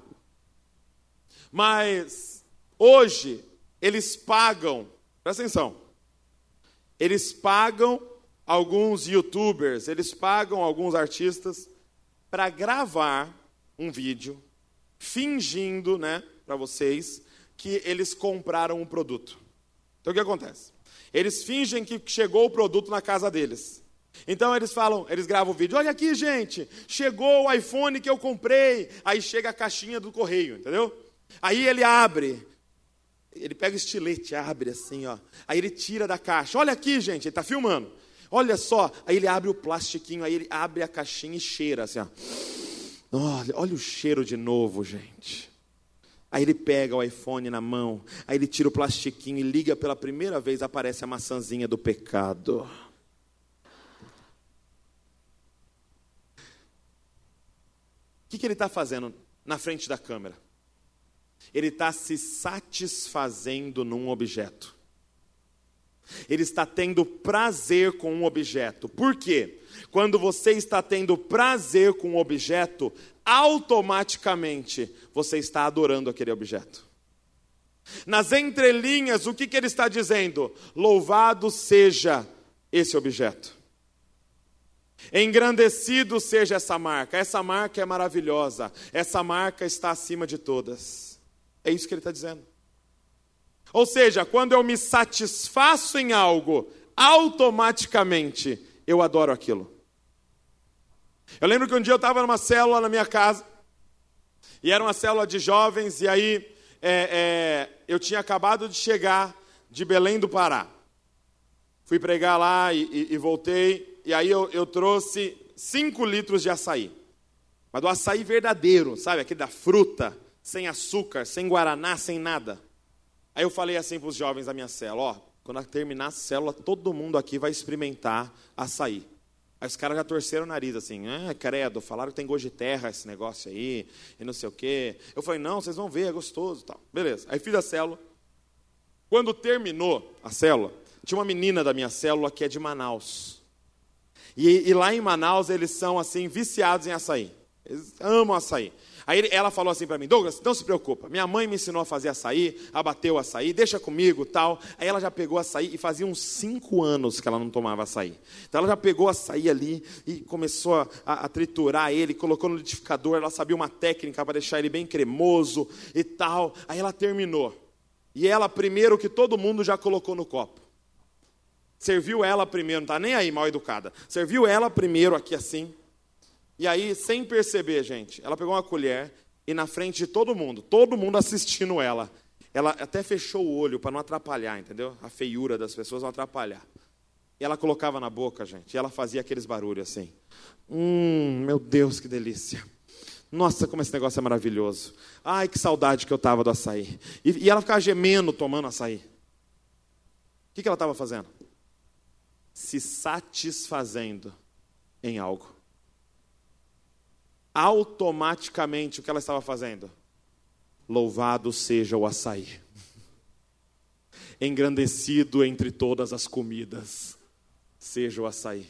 mas hoje eles pagam, presta atenção, eles pagam alguns youtubers, eles pagam alguns artistas para gravar um vídeo fingindo, né, para vocês, que eles compraram um produto. Então o que acontece? Eles fingem que chegou o produto na casa deles. Então eles falam, eles gravam o vídeo, olha aqui, gente, chegou o iPhone que eu comprei. Aí chega a caixinha do correio, entendeu? Aí ele abre, ele pega o estilete, abre assim, ó. Aí ele tira da caixa. Olha aqui, gente, ele está filmando. Olha só. Aí ele abre o plastiquinho, aí ele abre a caixinha e cheira assim, ó. Olha, olha o cheiro de novo, gente. Aí ele pega o iPhone na mão, aí ele tira o plastiquinho e liga pela primeira vez, aparece a maçãzinha do pecado. O que, que ele está fazendo na frente da câmera? ele está se satisfazendo num objeto. Ele está tendo prazer com um objeto. Por quê? Quando você está tendo prazer com um objeto, automaticamente você está adorando aquele objeto. Nas entrelinhas, o que, que ele está dizendo? Louvado seja esse objeto. Engrandecido seja essa marca. Essa marca é maravilhosa. Essa marca está acima de todas. É isso que ele está dizendo. Ou seja, quando eu me satisfaço em algo, automaticamente eu adoro aquilo. Eu lembro que um dia eu estava numa célula na minha casa, e era uma célula de jovens, e aí é, é, eu tinha acabado de chegar de Belém do Pará. Fui pregar lá e, e, e voltei, e aí eu, eu trouxe 5 litros de açaí. Mas do açaí verdadeiro, sabe? Aquele da fruta, sem açúcar, sem guaraná, sem nada. Aí eu falei assim para os jovens da minha célula: ó, quando terminar a célula, todo mundo aqui vai experimentar açaí. Aí os caras já torceram o nariz assim, ah, credo, falaram que tem gosto de terra esse negócio aí, e não sei o quê. Eu falei, não, vocês vão ver, é gostoso tal. Beleza. Aí fiz a célula. Quando terminou a célula, tinha uma menina da minha célula que é de Manaus. E, e lá em Manaus eles são assim, viciados em açaí. Eles amam açaí. Aí ela falou assim para mim, Douglas, não se preocupa, minha mãe me ensinou a fazer açaí, abateu açaí, deixa comigo, tal. Aí ela já pegou açaí e fazia uns cinco anos que ela não tomava açaí. Então ela já pegou açaí ali e começou a, a, a triturar ele, colocou no liquidificador, ela sabia uma técnica para deixar ele bem cremoso e tal. Aí ela terminou. E ela primeiro que todo mundo já colocou no copo. Serviu ela primeiro, não está nem aí mal educada. Serviu ela primeiro aqui assim e aí, sem perceber, gente, ela pegou uma colher e na frente de todo mundo, todo mundo assistindo ela, ela até fechou o olho para não atrapalhar, entendeu? A feiura das pessoas não atrapalhar. E ela colocava na boca, gente, e ela fazia aqueles barulhos assim. Hum, meu Deus, que delícia. Nossa, como esse negócio é maravilhoso. Ai, que saudade que eu estava do açaí. E, e, ela ficava gemendo tomando açaí. O que, que ela estava fazendo? Se satisfazendo em algo automaticamente o que ela estava fazendo? Louvado seja o açaí, engrandecido entre todas as comidas, seja o açaí.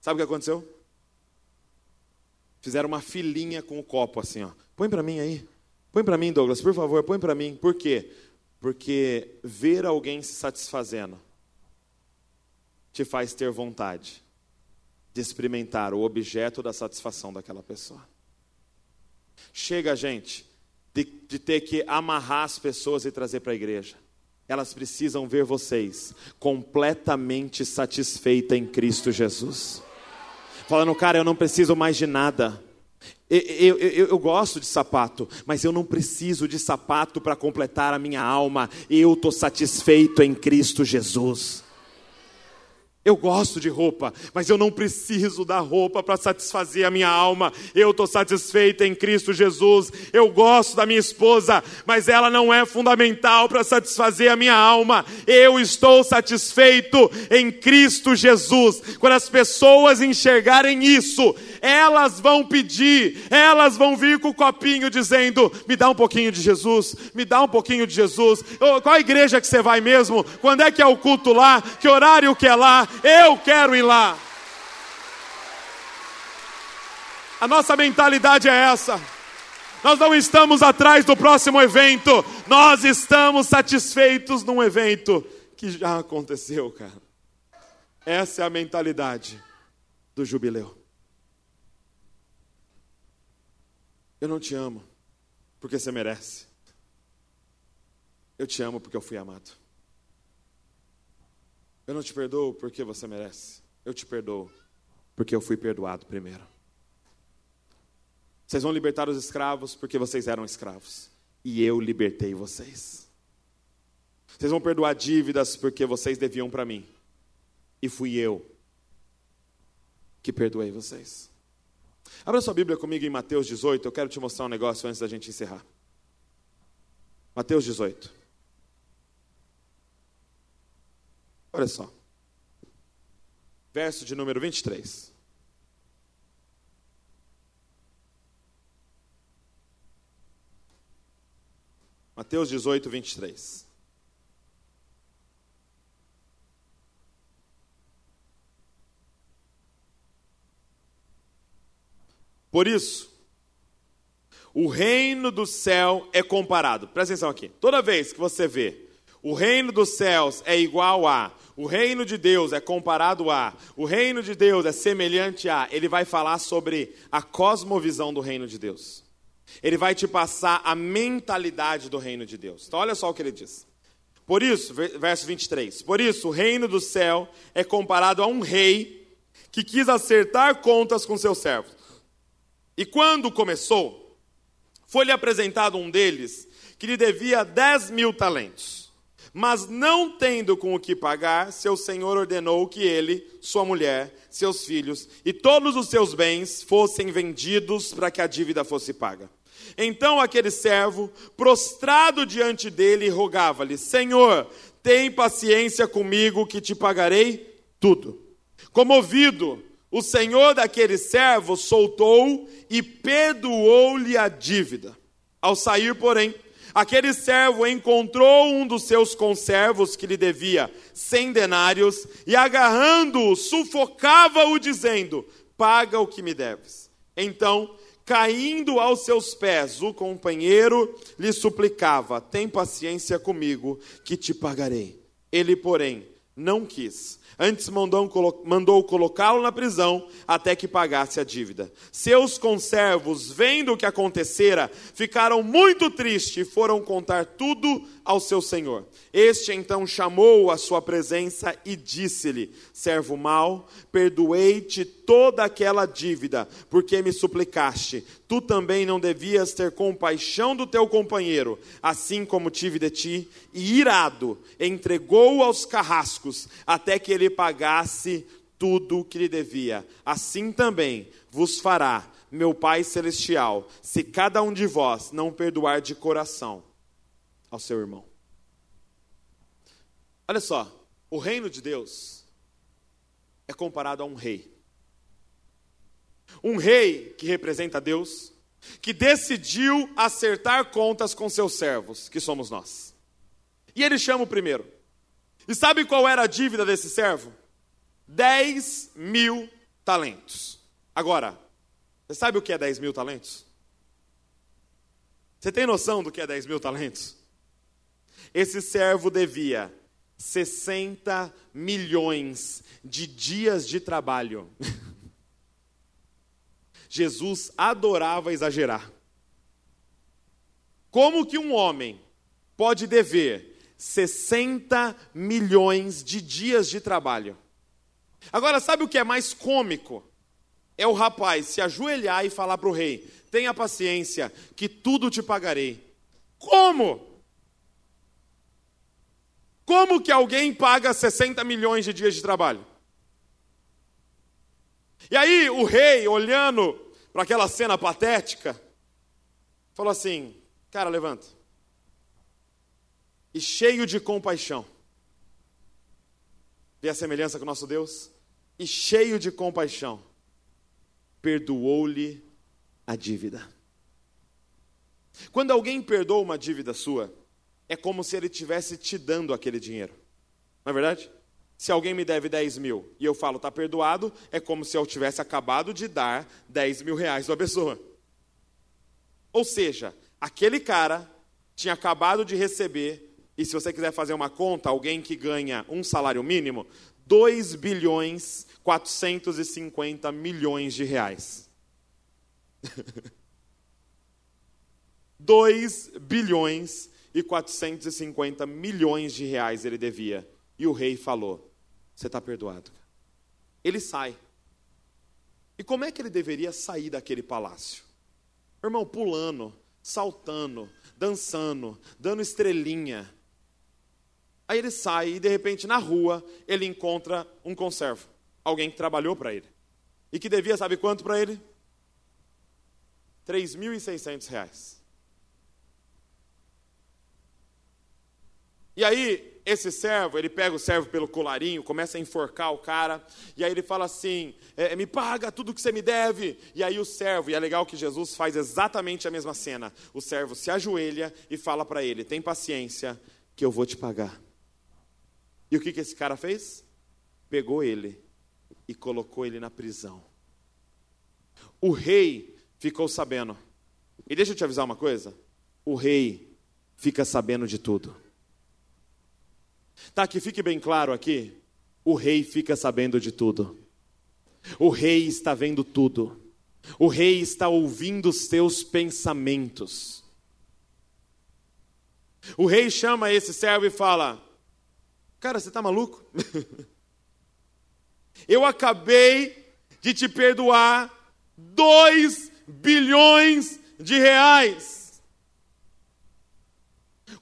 Sabe o que aconteceu? Fizeram uma filinha com o copo assim, ó. Põe para mim aí. Põe para mim, Douglas, por favor, põe para mim. Por quê? Porque ver alguém se satisfazendo te faz ter vontade de experimentar o objeto da satisfação daquela pessoa. Chega, gente, de, de ter que amarrar as pessoas e trazer para a igreja. Elas precisam ver vocês completamente satisfeita em Cristo Jesus. Falando, cara, eu não preciso mais de nada. Eu, eu, eu, eu, gosto de sapato, mas eu não preciso de sapato para completar a minha alma. Eu estou satisfeito em Cristo Jesus. Eu gosto de roupa, mas eu não preciso da roupa para satisfazer a minha alma. Eu estou satisfeita em Cristo Jesus. Eu gosto da minha esposa, mas ela não é fundamental para satisfazer a minha alma. Eu estou satisfeito em Cristo Jesus. Quando as pessoas enxergarem isso, elas vão pedir, elas vão vir com o copinho dizendo: me dá um pouquinho de Jesus, me dá um pouquinho de Jesus. Qual a igreja que você vai mesmo? Quando é que é o culto lá? Que horário que é lá? Eu quero ir lá. A nossa mentalidade é essa. Nós não estamos atrás do próximo evento, nós estamos satisfeitos num evento que já aconteceu, cara. Essa é a mentalidade do jubileu. Eu não te amo porque você merece. Eu te amo porque eu fui amado. Eu não te perdoo porque você merece. Eu te perdoo porque eu fui perdoado primeiro. Vocês vão libertar os escravos porque vocês eram escravos. E eu libertei vocês. Vocês vão perdoar dívidas porque vocês deviam para mim. E fui eu que perdoei vocês. Abra sua Bíblia comigo em Mateus 18. Eu quero te mostrar um negócio antes da gente encerrar. Mateus 18. Olha só. Verso de número 23. Mateus 18, 23. Por isso, o reino do céu é comparado. Presta atenção aqui. Toda vez que você vê o reino dos céus é igual a, o reino de Deus é comparado a, o reino de Deus é semelhante a, ele vai falar sobre a cosmovisão do reino de Deus. Ele vai te passar a mentalidade do reino de Deus. Então, olha só o que ele diz. Por isso, verso 23: Por isso, o reino do céu é comparado a um rei que quis acertar contas com seus servos. E quando começou, foi-lhe apresentado um deles que lhe devia 10 mil talentos. Mas não tendo com o que pagar, seu senhor ordenou que ele, sua mulher, seus filhos e todos os seus bens fossem vendidos para que a dívida fosse paga. Então aquele servo, prostrado diante dele, rogava-lhe: Senhor, tem paciência comigo que te pagarei tudo. Comovido, o senhor daquele servo soltou e perdoou-lhe a dívida. Ao sair, porém, aquele servo encontrou um dos seus conservos que lhe devia cem denários e, agarrando-o, sufocava-o, dizendo: Paga o que me deves. Então, caindo aos seus pés, o companheiro lhe suplicava: Tem paciência comigo, que te pagarei. Ele, porém, não quis Antes mandou, mandou colocá-lo na prisão até que pagasse a dívida. Seus conservos, vendo o que acontecera, ficaram muito tristes e foram contar tudo ao seu senhor. Este então chamou-o à sua presença e disse-lhe: Servo mau, perdoei-te toda aquela dívida, porque me suplicaste. Tu também não devias ter compaixão do teu companheiro, assim como tive de ti. E irado, entregou-o aos carrascos, até que ele pagasse tudo o que lhe devia. Assim também vos fará meu Pai Celestial, se cada um de vós não perdoar de coração ao seu irmão. Olha só, o reino de Deus é comparado a um rei. Um rei que representa Deus, que decidiu acertar contas com seus servos, que somos nós. E ele chama o primeiro. E sabe qual era a dívida desse servo? 10 mil talentos. Agora, você sabe o que é 10 mil talentos? Você tem noção do que é 10 mil talentos? Esse servo devia 60 milhões de dias de trabalho. [laughs] Jesus adorava exagerar. Como que um homem pode dever 60 milhões de dias de trabalho? Agora, sabe o que é mais cômico? É o rapaz se ajoelhar e falar para o rei: tenha paciência, que tudo te pagarei. Como? Como que alguém paga 60 milhões de dias de trabalho? E aí o rei, olhando para aquela cena patética, falou assim: Cara, levanta. E cheio de compaixão. Vê a semelhança com o nosso Deus? E cheio de compaixão, perdoou-lhe a dívida. Quando alguém perdoa uma dívida sua, é como se ele estivesse te dando aquele dinheiro. Não é verdade? Se alguém me deve 10 mil e eu falo, está perdoado, é como se eu tivesse acabado de dar 10 mil reais a pessoa. Ou seja, aquele cara tinha acabado de receber, e se você quiser fazer uma conta, alguém que ganha um salário mínimo, 2 bilhões 450 milhões de reais. [laughs] 2 bilhões e 450 milhões de reais ele devia. E o rei falou: Você está perdoado. Ele sai. E como é que ele deveria sair daquele palácio? Irmão, pulando, saltando, dançando, dando estrelinha. Aí ele sai e de repente na rua ele encontra um conservo, alguém que trabalhou para ele. E que devia, sabe quanto para ele? 3.600 reais. E aí, esse servo, ele pega o servo pelo colarinho, começa a enforcar o cara, e aí ele fala assim: é, me paga tudo que você me deve. E aí o servo, e é legal que Jesus faz exatamente a mesma cena: o servo se ajoelha e fala para ele: tem paciência, que eu vou te pagar. E o que, que esse cara fez? Pegou ele e colocou ele na prisão. O rei ficou sabendo. E deixa eu te avisar uma coisa: o rei fica sabendo de tudo. Tá, que fique bem claro aqui: o rei fica sabendo de tudo. O rei está vendo tudo. O rei está ouvindo os teus pensamentos. O rei chama esse servo e fala: Cara, você está maluco? [laughs] Eu acabei de te perdoar dois bilhões de reais.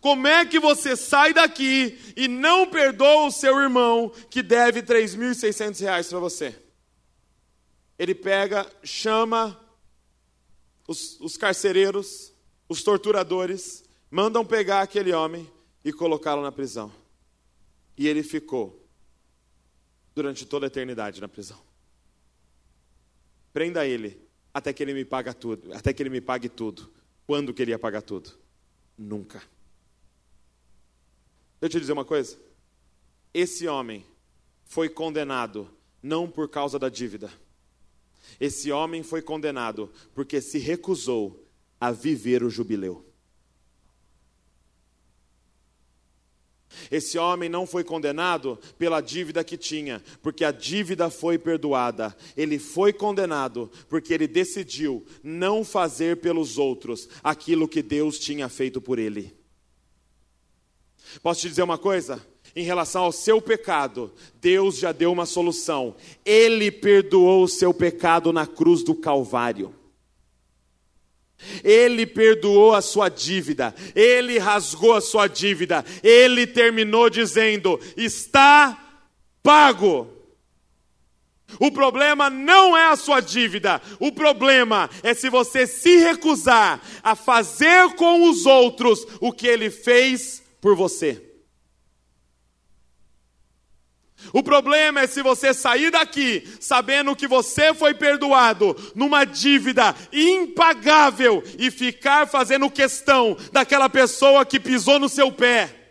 Como é que você sai daqui e não perdoa o seu irmão que deve 3.600 reais para você? Ele pega, chama os, os carcereiros, os torturadores, mandam pegar aquele homem e colocá-lo na prisão. E ele ficou durante toda a eternidade na prisão. Prenda ele até que ele me pague tudo, até que ele me pague tudo. Quando que ele ia pagar tudo? Nunca. Eu te dizer uma coisa. Esse homem foi condenado não por causa da dívida. Esse homem foi condenado porque se recusou a viver o jubileu. Esse homem não foi condenado pela dívida que tinha, porque a dívida foi perdoada. Ele foi condenado porque ele decidiu não fazer pelos outros aquilo que Deus tinha feito por ele. Posso te dizer uma coisa? Em relação ao seu pecado, Deus já deu uma solução. Ele perdoou o seu pecado na cruz do Calvário. Ele perdoou a sua dívida, ele rasgou a sua dívida, ele terminou dizendo: está pago. O problema não é a sua dívida, o problema é se você se recusar a fazer com os outros o que ele fez por você. O problema é se você sair daqui sabendo que você foi perdoado numa dívida impagável e ficar fazendo questão daquela pessoa que pisou no seu pé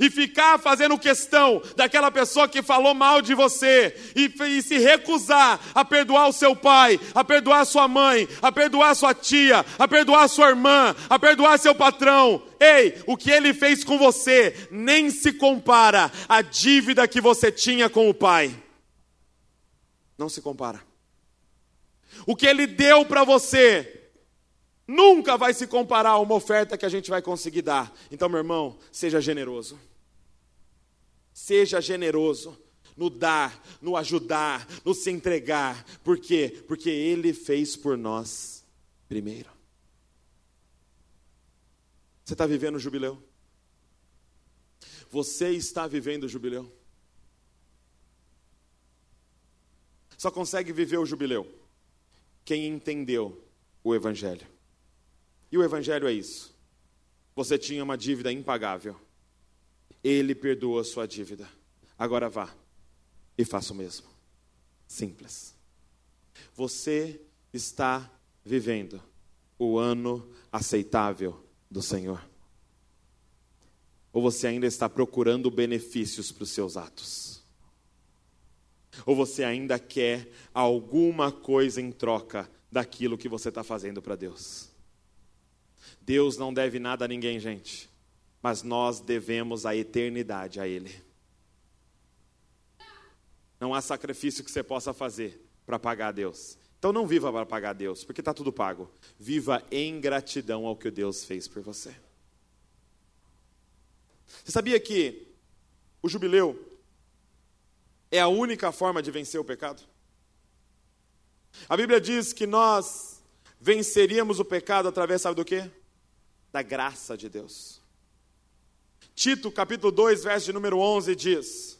e ficar fazendo questão daquela pessoa que falou mal de você e, e, se recusar a perdoar o seu pai, a perdoar a sua mãe, a perdoar a sua tia, a perdoar a sua irmã, a perdoar seu patrão. Ei, o que ele fez com você nem se compara à dívida que você tinha com o pai. Não se compara. O que ele deu para você nunca vai se comparar a uma oferta que a gente vai conseguir dar. Então, meu irmão, seja generoso. Seja generoso no dar, no ajudar, no se entregar. Por quê? Porque Ele fez por nós primeiro. Você está vivendo o jubileu? Você está vivendo o jubileu? Só consegue viver o jubileu quem entendeu o Evangelho. E o Evangelho é isso. Você tinha uma dívida impagável. Ele perdoou a sua dívida. Agora vá e faça o mesmo. Simples. Você está vivendo o ano aceitável do Senhor? Ou você ainda está procurando benefícios para os seus atos? Ou você ainda quer alguma coisa em troca daquilo que você está fazendo para Deus? Deus não deve nada a ninguém, gente, mas nós devemos a eternidade a Ele. Não há sacrifício que você possa fazer para pagar a Deus. Então não viva para pagar a Deus, porque está tudo pago. Viva em gratidão ao que Deus fez por você. Você sabia que o jubileu é a única forma de vencer o pecado? A Bíblia diz que nós venceríamos o pecado através, sabe do quê? Da graça de Deus. Tito, capítulo 2, verso de número 11 diz: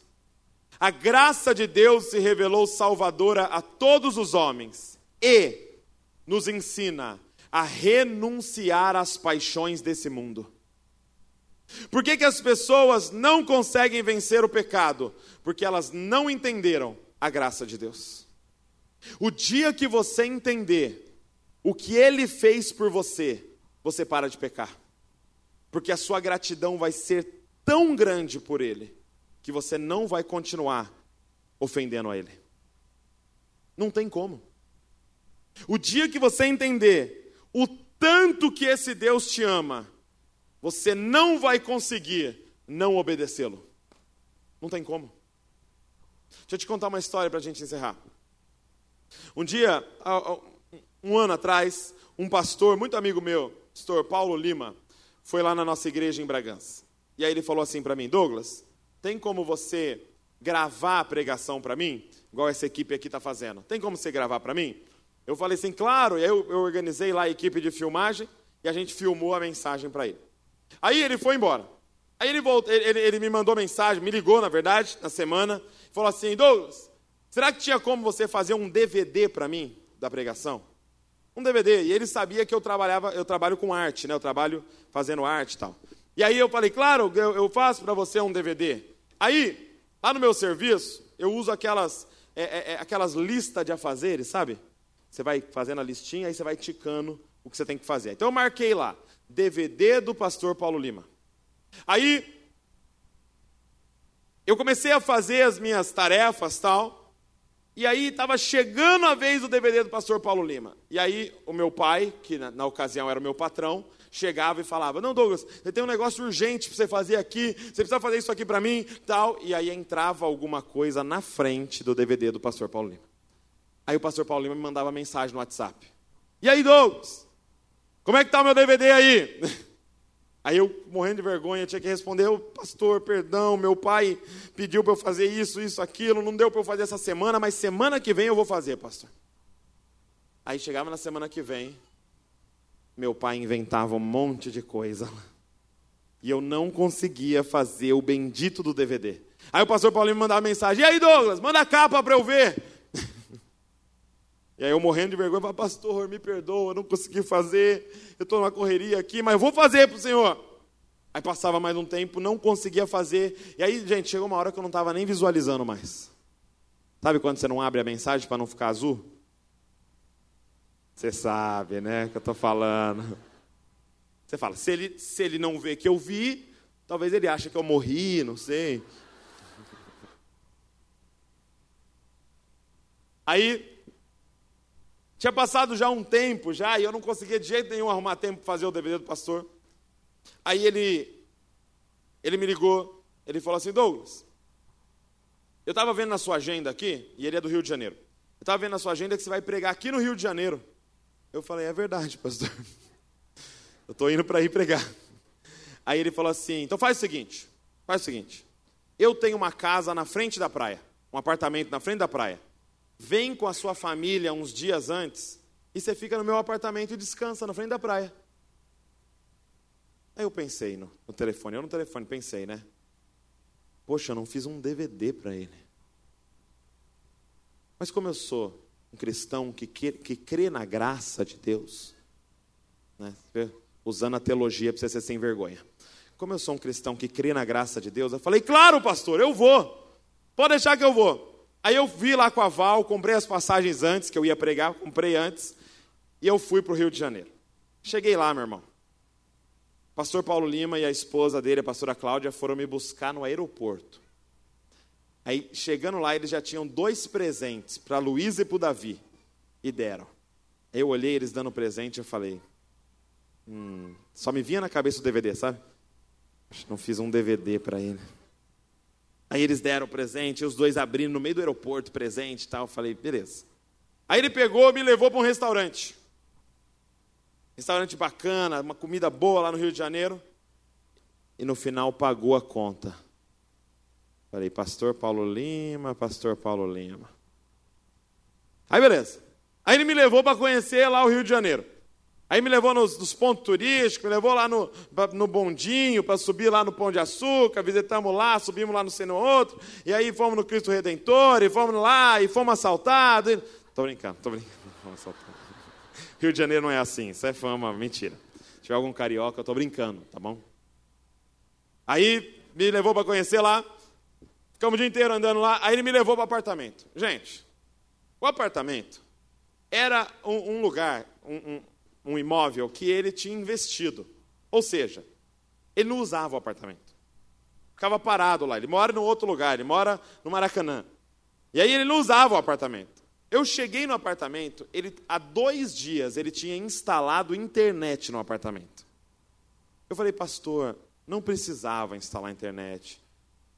A graça de Deus se revelou salvadora a todos os homens e nos ensina a renunciar às paixões desse mundo. Por que, que as pessoas não conseguem vencer o pecado? Porque elas não entenderam a graça de Deus. O dia que você entender o que Ele fez por você, você para de pecar. Porque a sua gratidão vai ser tão grande por Ele, que você não vai continuar ofendendo a Ele. Não tem como. O dia que você entender o tanto que esse Deus te ama, você não vai conseguir não obedecê-lo. Não tem como. Deixa eu te contar uma história para a gente encerrar. Um dia, um ano atrás, um pastor, muito amigo meu, pastor Paulo Lima, foi lá na nossa igreja em Bragança. E aí ele falou assim para mim: Douglas, tem como você gravar a pregação para mim? Igual essa equipe aqui está fazendo. Tem como você gravar para mim? Eu falei assim, claro. E eu, eu organizei lá a equipe de filmagem e a gente filmou a mensagem para ele. Aí ele foi embora. Aí ele, voltou, ele, ele me mandou mensagem, me ligou, na verdade, na semana, falou assim: Douglas, será que tinha como você fazer um DVD para mim da pregação? Um DVD. E ele sabia que eu trabalhava, eu trabalho com arte, né? Eu trabalho fazendo arte e tal. E aí eu falei, claro, eu, eu faço para você um DVD. Aí, lá no meu serviço, eu uso aquelas, é, é, é, aquelas listas de afazeres, sabe? Você vai fazendo a listinha, aí você vai ticando o que você tem que fazer. Então eu marquei lá, DVD do pastor Paulo Lima. Aí eu comecei a fazer as minhas tarefas tal, e aí estava chegando a vez do DVD do pastor Paulo Lima. E aí o meu pai, que na, na ocasião era o meu patrão, chegava e falava: Não, Douglas, eu tenho um negócio urgente para você fazer aqui, você precisa fazer isso aqui para mim, tal. E aí entrava alguma coisa na frente do DVD do pastor Paulo Lima. Aí o pastor Paulo Lima me mandava mensagem no WhatsApp: E aí, Douglas, como é que está o meu DVD aí? [laughs] Aí eu, morrendo de vergonha, tinha que responder: Pastor, perdão, meu pai pediu para eu fazer isso, isso, aquilo, não deu para eu fazer essa semana, mas semana que vem eu vou fazer, pastor. Aí chegava na semana que vem, meu pai inventava um monte de coisa. E eu não conseguia fazer o bendito do DVD. Aí o pastor Paulinho me mandava mensagem: E aí, Douglas, manda a capa para eu ver. E aí eu morrendo de vergonha, falava: Pastor, me perdoa, não consegui fazer. Eu estou numa correria aqui, mas eu vou fazer para o Senhor. Aí passava mais um tempo, não conseguia fazer. E aí, gente, chegou uma hora que eu não estava nem visualizando mais. Sabe quando você não abre a mensagem para não ficar azul? Você sabe, né, que eu estou falando. Você fala, se ele, se ele não vê que eu vi, talvez ele ache que eu morri, não sei. Aí, tinha passado já um tempo já, e eu não conseguia de jeito nenhum arrumar tempo para fazer o DVD do pastor. Aí ele, ele me ligou, ele falou assim, Douglas, eu estava vendo na sua agenda aqui, e ele é do Rio de Janeiro, eu estava vendo na sua agenda que você vai pregar aqui no Rio de Janeiro. Eu falei, é verdade, pastor. [laughs] Eu estou indo para ir pregar. Aí ele falou assim: então faz o seguinte, faz o seguinte. Eu tenho uma casa na frente da praia, um apartamento na frente da praia. Vem com a sua família uns dias antes e você fica no meu apartamento e descansa na frente da praia. Aí eu pensei no, no telefone, eu no telefone pensei, né? Poxa, eu não fiz um DVD para ele. Mas como eu sou um cristão que, que, que crê na graça de Deus, né? usando a teologia para você ser sem vergonha. Como eu sou um cristão que crê na graça de Deus, eu falei, claro, pastor, eu vou. Pode deixar que eu vou. Aí eu vi lá com a Val, comprei as passagens antes, que eu ia pregar, comprei antes, e eu fui para o Rio de Janeiro. Cheguei lá, meu irmão. Pastor Paulo Lima e a esposa dele, a pastora Cláudia, foram me buscar no aeroporto. Aí, chegando lá, eles já tinham dois presentes para Luísa e para o Davi. E deram. Eu olhei eles dando presente e falei, hum, só me vinha na cabeça o DVD, sabe? Não fiz um DVD para ele. Aí eles deram o presente, os dois abrindo no meio do aeroporto presente e tal. Eu falei, beleza. Aí ele pegou, me levou para um restaurante. Restaurante bacana, uma comida boa lá no Rio de Janeiro. E no final pagou a conta. Falei, pastor Paulo Lima, pastor Paulo Lima. Aí beleza. Aí ele me levou para conhecer lá o Rio de Janeiro. Aí me levou nos, nos pontos turísticos, me levou lá no, no bondinho para subir lá no Pão de Açúcar, visitamos lá, subimos lá no Seno Outro, e aí fomos no Cristo Redentor, e fomos lá, e fomos assaltados. Estou brincando, estou brincando. [laughs] Rio de Janeiro não é assim, isso é fama, mentira. Se tiver algum carioca, eu estou brincando, tá bom? Aí me levou para conhecer lá, Ficamos o dia inteiro andando lá. Aí ele me levou para o apartamento. Gente, o apartamento era um, um lugar, um, um, um imóvel que ele tinha investido. Ou seja, ele não usava o apartamento. Ficava parado lá. Ele mora em outro lugar, ele mora no Maracanã. E aí ele não usava o apartamento. Eu cheguei no apartamento, ele há dois dias ele tinha instalado internet no apartamento. Eu falei, pastor, não precisava instalar internet.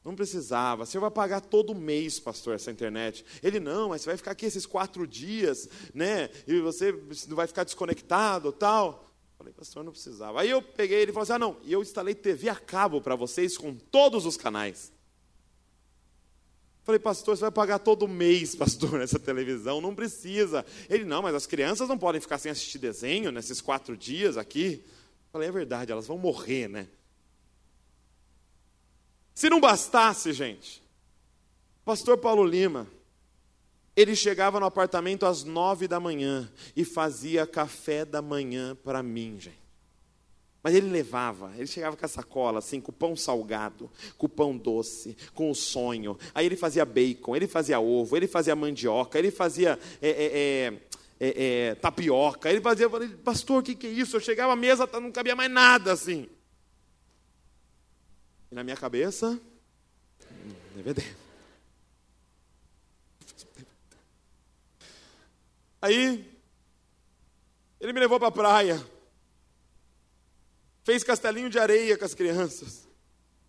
Não precisava. Você vai pagar todo mês, pastor, essa internet. Ele, não, mas você vai ficar aqui esses quatro dias, né? E você não vai ficar desconectado tal. Falei, pastor, não precisava. Aí eu peguei ele e falei assim: ah, não, e eu instalei TV a cabo para vocês com todos os canais. Falei, pastor, você vai pagar todo mês, pastor, [laughs] nessa televisão, não precisa. Ele, não, mas as crianças não podem ficar sem assistir desenho nesses quatro dias aqui. Falei, é verdade, elas vão morrer, né? Se não bastasse, gente, pastor Paulo Lima, ele chegava no apartamento às nove da manhã e fazia café da manhã para mim, gente. Mas ele levava, ele chegava com a sacola, assim, com pão salgado, com pão doce, com o sonho. Aí ele fazia bacon, ele fazia ovo, ele fazia mandioca, ele fazia é, é, é, é tapioca, ele fazia. Pastor, o que, que é isso? Eu chegava à mesa, tá, não cabia mais nada assim. E na minha cabeça, DVD. Aí, ele me levou para a praia. Fez castelinho de areia com as crianças.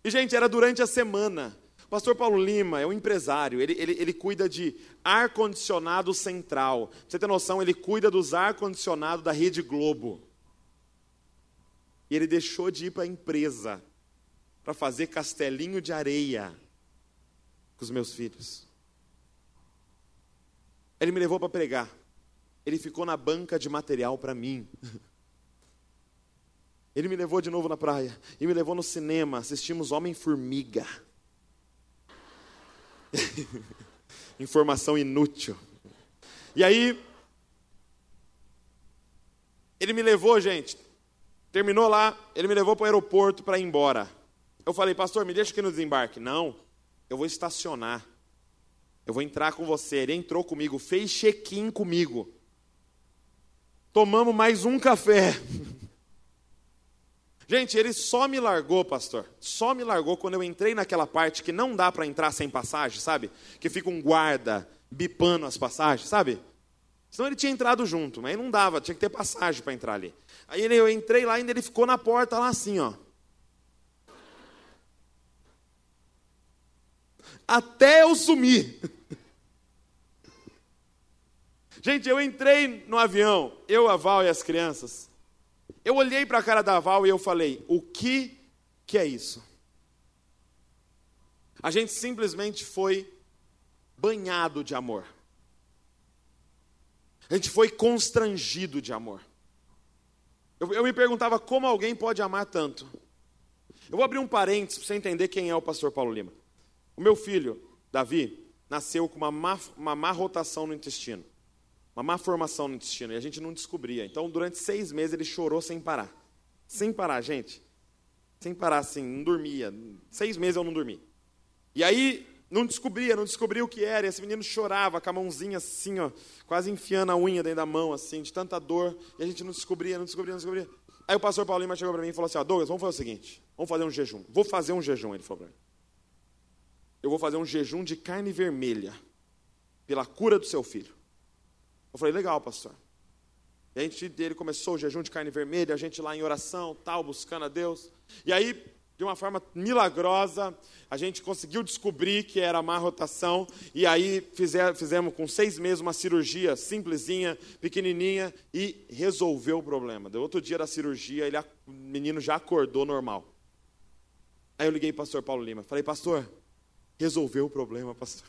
E, gente, era durante a semana. O pastor Paulo Lima é um empresário, ele, ele, ele cuida de ar-condicionado central. Pra você ter noção, ele cuida dos ar-condicionado da Rede Globo. E ele deixou de ir para a empresa para fazer castelinho de areia com os meus filhos. Ele me levou para pregar. Ele ficou na banca de material para mim. [laughs] Ele me levou de novo na praia e me levou no cinema. Assistimos Homem-Formiga. [laughs] Informação inútil. E aí, ele me levou, gente. Terminou lá, ele me levou para o aeroporto para ir embora. Eu falei, pastor, me deixa aqui no desembarque. Não, eu vou estacionar. Eu vou entrar com você. Ele entrou comigo, fez check-in comigo. Tomamos mais um café. [laughs] Gente, ele só me largou, pastor. Só me largou quando eu entrei naquela parte que não dá para entrar sem passagem, sabe? Que fica um guarda bipando as passagens, sabe? Senão ele tinha entrado junto, mas não dava, tinha que ter passagem para entrar ali. Aí eu entrei lá e ele ficou na porta lá assim, ó. Até eu sumir. [laughs] Gente, eu entrei no avião, eu, a Val e as crianças. Eu olhei para a cara da Val e eu falei: o que, que é isso? A gente simplesmente foi banhado de amor. A gente foi constrangido de amor. Eu, eu me perguntava como alguém pode amar tanto. Eu vou abrir um parênteses para você entender quem é o pastor Paulo Lima. O meu filho, Davi, nasceu com uma má, uma má rotação no intestino. Uma má formação no intestino. E a gente não descobria. Então, durante seis meses, ele chorou sem parar. Sem parar, gente. Sem parar, assim, não dormia. Seis meses eu não dormi. E aí, não descobria, não descobria o que era. E esse menino chorava com a mãozinha assim, ó, quase enfiando a unha dentro da mão, assim, de tanta dor. E a gente não descobria, não descobria, não descobria. Aí o pastor Lima chegou para mim e falou assim: ó, Douglas, vamos fazer o seguinte: vamos fazer um jejum. Vou fazer um jejum, ele falou para mim. Eu vou fazer um jejum de carne vermelha pela cura do seu filho. Eu falei, legal, pastor. E a gente, ele começou o jejum de carne vermelha, a gente lá em oração, tal, buscando a Deus. E aí, de uma forma milagrosa, a gente conseguiu descobrir que era má rotação. E aí fizer, fizemos com seis meses uma cirurgia simplesinha, pequenininha, e resolveu o problema. Do outro dia da cirurgia, ele, o menino já acordou normal. Aí eu liguei para o pastor Paulo Lima. Falei, pastor, resolveu o problema, pastor.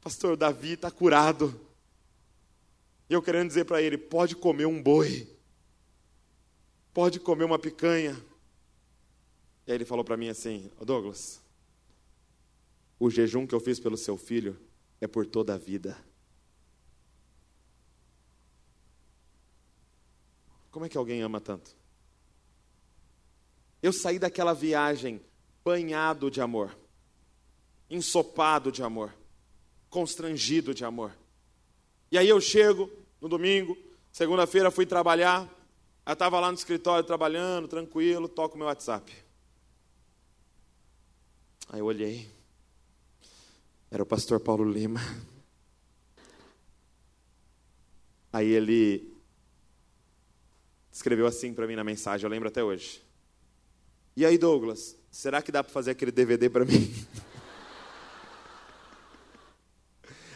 Pastor, Davi está curado. Eu querendo dizer para ele: pode comer um boi, pode comer uma picanha. E aí ele falou para mim assim: Douglas, o jejum que eu fiz pelo seu filho é por toda a vida. Como é que alguém ama tanto? Eu saí daquela viagem banhado de amor, ensopado de amor, constrangido de amor. E aí eu chego no domingo, segunda-feira fui trabalhar, eu estava lá no escritório trabalhando, tranquilo, toco meu WhatsApp. Aí eu olhei, era o pastor Paulo Lima. Aí ele escreveu assim para mim na mensagem, eu lembro até hoje. E aí, Douglas, será que dá para fazer aquele DVD para mim? [laughs]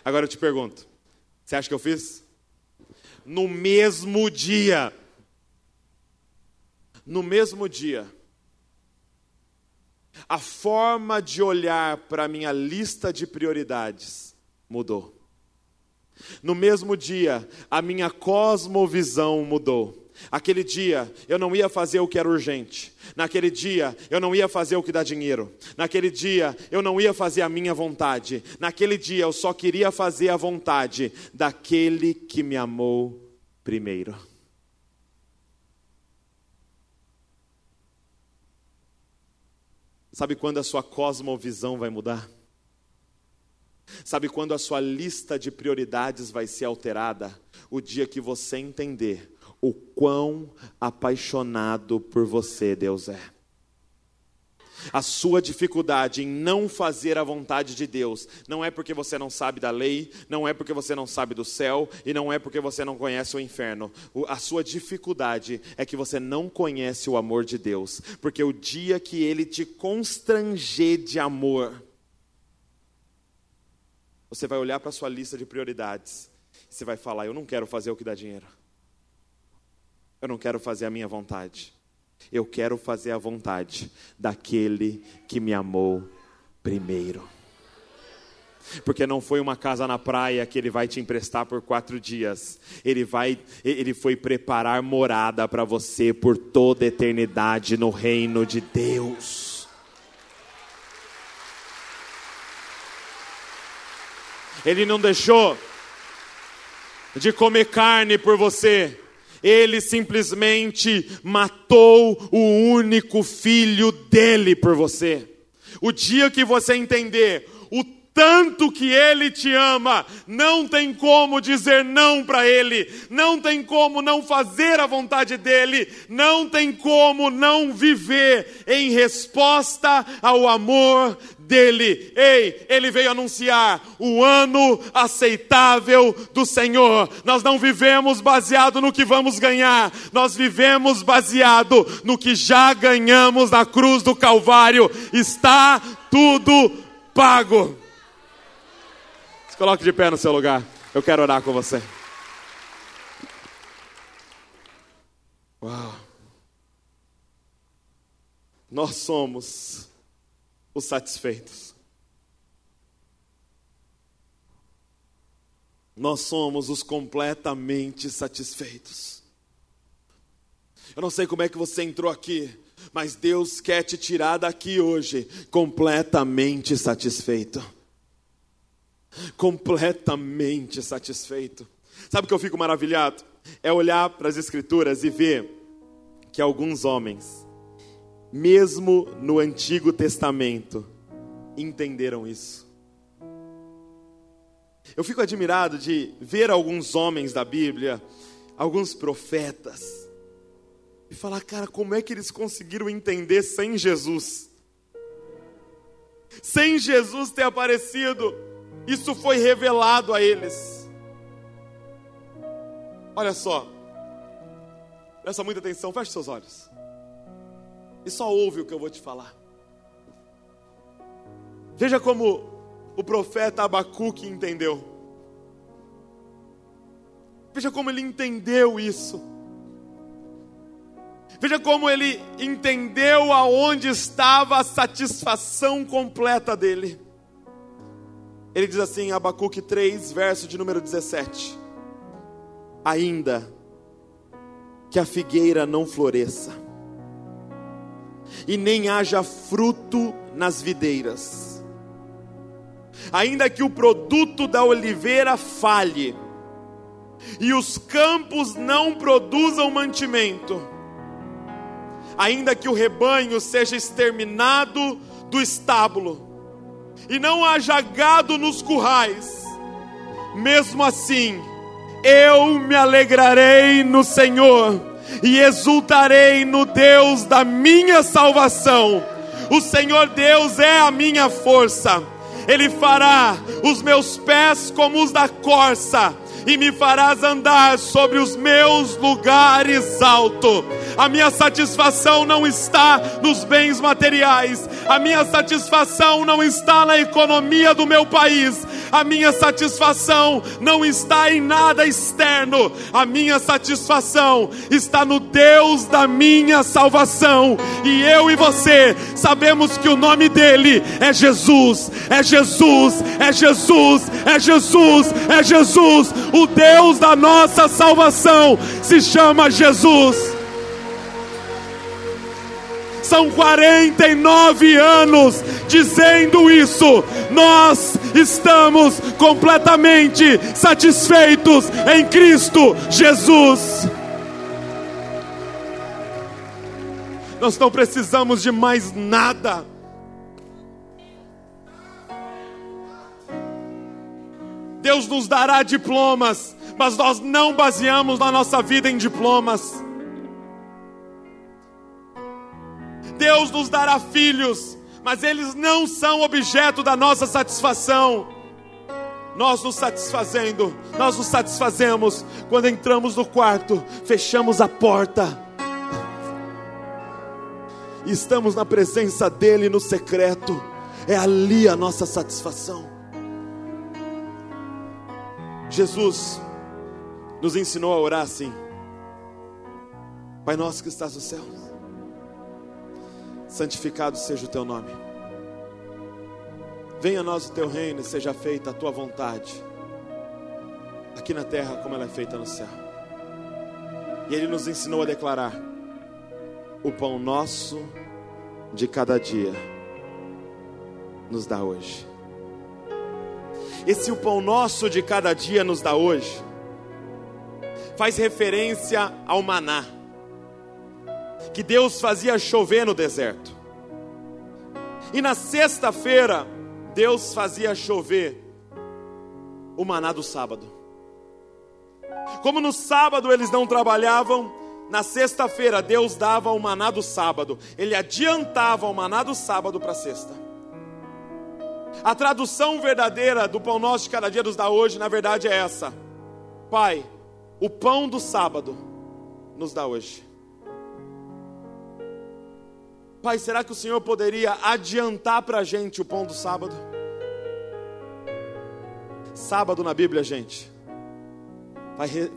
Agora eu te pergunto, você acha que eu fiz? No mesmo dia. No mesmo dia. A forma de olhar para a minha lista de prioridades mudou. No mesmo dia, a minha cosmovisão mudou. Aquele dia eu não ia fazer o que era urgente. Naquele dia eu não ia fazer o que dá dinheiro. Naquele dia eu não ia fazer a minha vontade. Naquele dia eu só queria fazer a vontade daquele que me amou primeiro. Sabe quando a sua cosmovisão vai mudar? Sabe quando a sua lista de prioridades vai ser alterada? O dia que você entender o quão apaixonado por você Deus é. A sua dificuldade em não fazer a vontade de Deus não é porque você não sabe da lei, não é porque você não sabe do céu e não é porque você não conhece o inferno. A sua dificuldade é que você não conhece o amor de Deus, porque o dia que ele te constranger de amor, você vai olhar para a sua lista de prioridades e você vai falar: Eu não quero fazer o que dá dinheiro. Eu não quero fazer a minha vontade. Eu quero fazer a vontade daquele que me amou primeiro. Porque não foi uma casa na praia que ele vai te emprestar por quatro dias. Ele vai, ele foi preparar morada para você por toda a eternidade no reino de Deus. Ele não deixou de comer carne por você ele simplesmente matou o único filho dele por você. O dia que você entender o tanto que ele te ama, não tem como dizer não para ele, não tem como não fazer a vontade dele, não tem como não viver em resposta ao amor dele. Ei, ele veio anunciar o ano aceitável do Senhor. Nós não vivemos baseado no que vamos ganhar, nós vivemos baseado no que já ganhamos na cruz do Calvário. Está tudo pago. Coloque de pé no seu lugar. Eu quero orar com você. Uau. Nós somos os satisfeitos. Nós somos os completamente satisfeitos. Eu não sei como é que você entrou aqui, mas Deus quer te tirar daqui hoje completamente satisfeito. Completamente satisfeito. Sabe o que eu fico maravilhado? É olhar para as Escrituras e ver que alguns homens mesmo no Antigo Testamento, entenderam isso. Eu fico admirado de ver alguns homens da Bíblia, alguns profetas, e falar, cara, como é que eles conseguiram entender sem Jesus? Sem Jesus ter aparecido, isso foi revelado a eles. Olha só, presta muita atenção, feche seus olhos e só ouve o que eu vou te falar. Veja como o profeta Abacuque entendeu. Veja como ele entendeu isso. Veja como ele entendeu aonde estava a satisfação completa dele. Ele diz assim, Abacuque 3, verso de número 17: Ainda que a figueira não floresça, e nem haja fruto nas videiras. Ainda que o produto da oliveira falhe, e os campos não produzam mantimento, ainda que o rebanho seja exterminado do estábulo, e não haja gado nos currais, mesmo assim, eu me alegrarei no Senhor e exultarei no Deus da minha salvação. O Senhor Deus é a minha força. Ele fará os meus pés como os da corça e me farás andar sobre os meus lugares altos. A minha satisfação não está nos bens materiais, a minha satisfação não está na economia do meu país, A minha satisfação não está em nada externo, a minha satisfação está no Deus da minha salvação. E eu e você sabemos que o nome dele é Jesus, é Jesus, é Jesus, é Jesus, é Jesus. O Deus da nossa salvação se chama Jesus. São 49 anos dizendo isso. Nós estamos completamente satisfeitos em Cristo Jesus. Nós não precisamos de mais nada. Deus nos dará diplomas, mas nós não baseamos na nossa vida em diplomas. Deus nos dará filhos, mas eles não são objeto da nossa satisfação. Nós nos satisfazendo, nós nos satisfazemos quando entramos no quarto, fechamos a porta e estamos na presença dEle no secreto, é ali a nossa satisfação. Jesus nos ensinou a orar assim: Pai nosso que estás no céu santificado seja o teu nome. Venha a nós o teu reino e seja feita a tua vontade, aqui na terra como ela é feita no céu. E ele nos ensinou a declarar: o pão nosso de cada dia nos dá hoje. Esse o pão nosso de cada dia nos dá hoje faz referência ao maná que Deus fazia chover no deserto. E na sexta-feira, Deus fazia chover o maná do sábado. Como no sábado eles não trabalhavam, na sexta-feira Deus dava o maná do sábado. Ele adiantava o maná do sábado para sexta. A tradução verdadeira do pão nosso de cada dia nos dá hoje, na verdade, é essa: Pai, o pão do sábado nos dá hoje. Pai, será que o Senhor poderia adiantar para a gente o pão do sábado? Sábado na Bíblia, gente,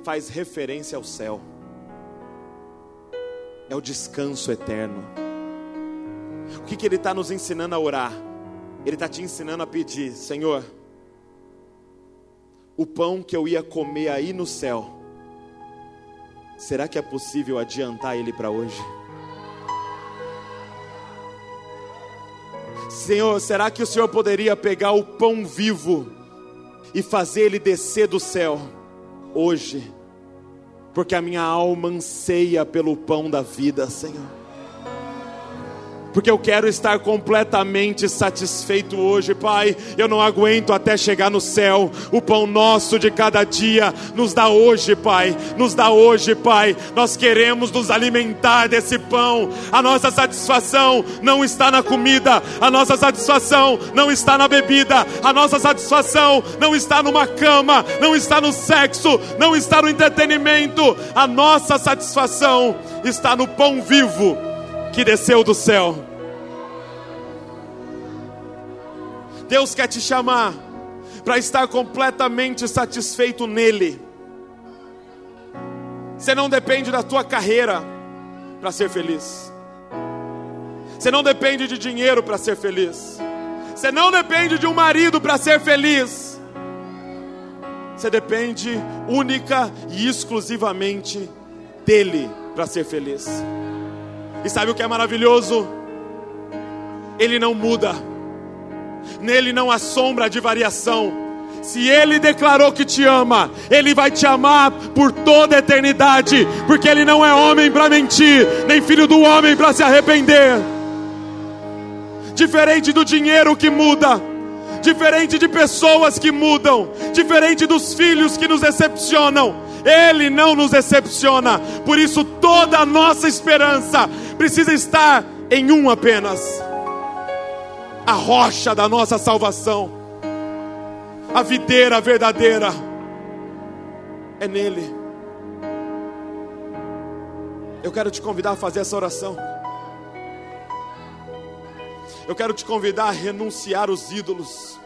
faz referência ao céu, é o descanso eterno. O que, que Ele está nos ensinando a orar? Ele está te ensinando a pedir, Senhor, o pão que eu ia comer aí no céu, será que é possível adiantar ele para hoje? Senhor, será que o Senhor poderia pegar o pão vivo e fazer ele descer do céu hoje? Porque a minha alma anseia pelo pão da vida, Senhor porque eu quero estar completamente satisfeito hoje, Pai. Eu não aguento até chegar no céu. O pão nosso de cada dia nos dá hoje, Pai. Nos dá hoje, Pai. Nós queremos nos alimentar desse pão. A nossa satisfação não está na comida, a nossa satisfação não está na bebida, a nossa satisfação não está numa cama, não está no sexo, não está no entretenimento. A nossa satisfação está no pão vivo que desceu do céu. Deus quer te chamar para estar completamente satisfeito nele. Você não depende da tua carreira para ser feliz. Você não depende de dinheiro para ser feliz. Você não depende de um marido para ser feliz. Você depende única e exclusivamente dele para ser feliz. E sabe o que é maravilhoso? Ele não muda, nele não há sombra de variação. Se Ele declarou que te ama, Ele vai te amar por toda a eternidade, porque Ele não é homem para mentir, nem filho do homem para se arrepender. Diferente do dinheiro que muda, diferente de pessoas que mudam, diferente dos filhos que nos decepcionam, Ele não nos decepciona, por isso toda a nossa esperança precisa estar em um apenas. A rocha da nossa salvação, a videira verdadeira, é nele. Eu quero te convidar a fazer essa oração. Eu quero te convidar a renunciar os ídolos.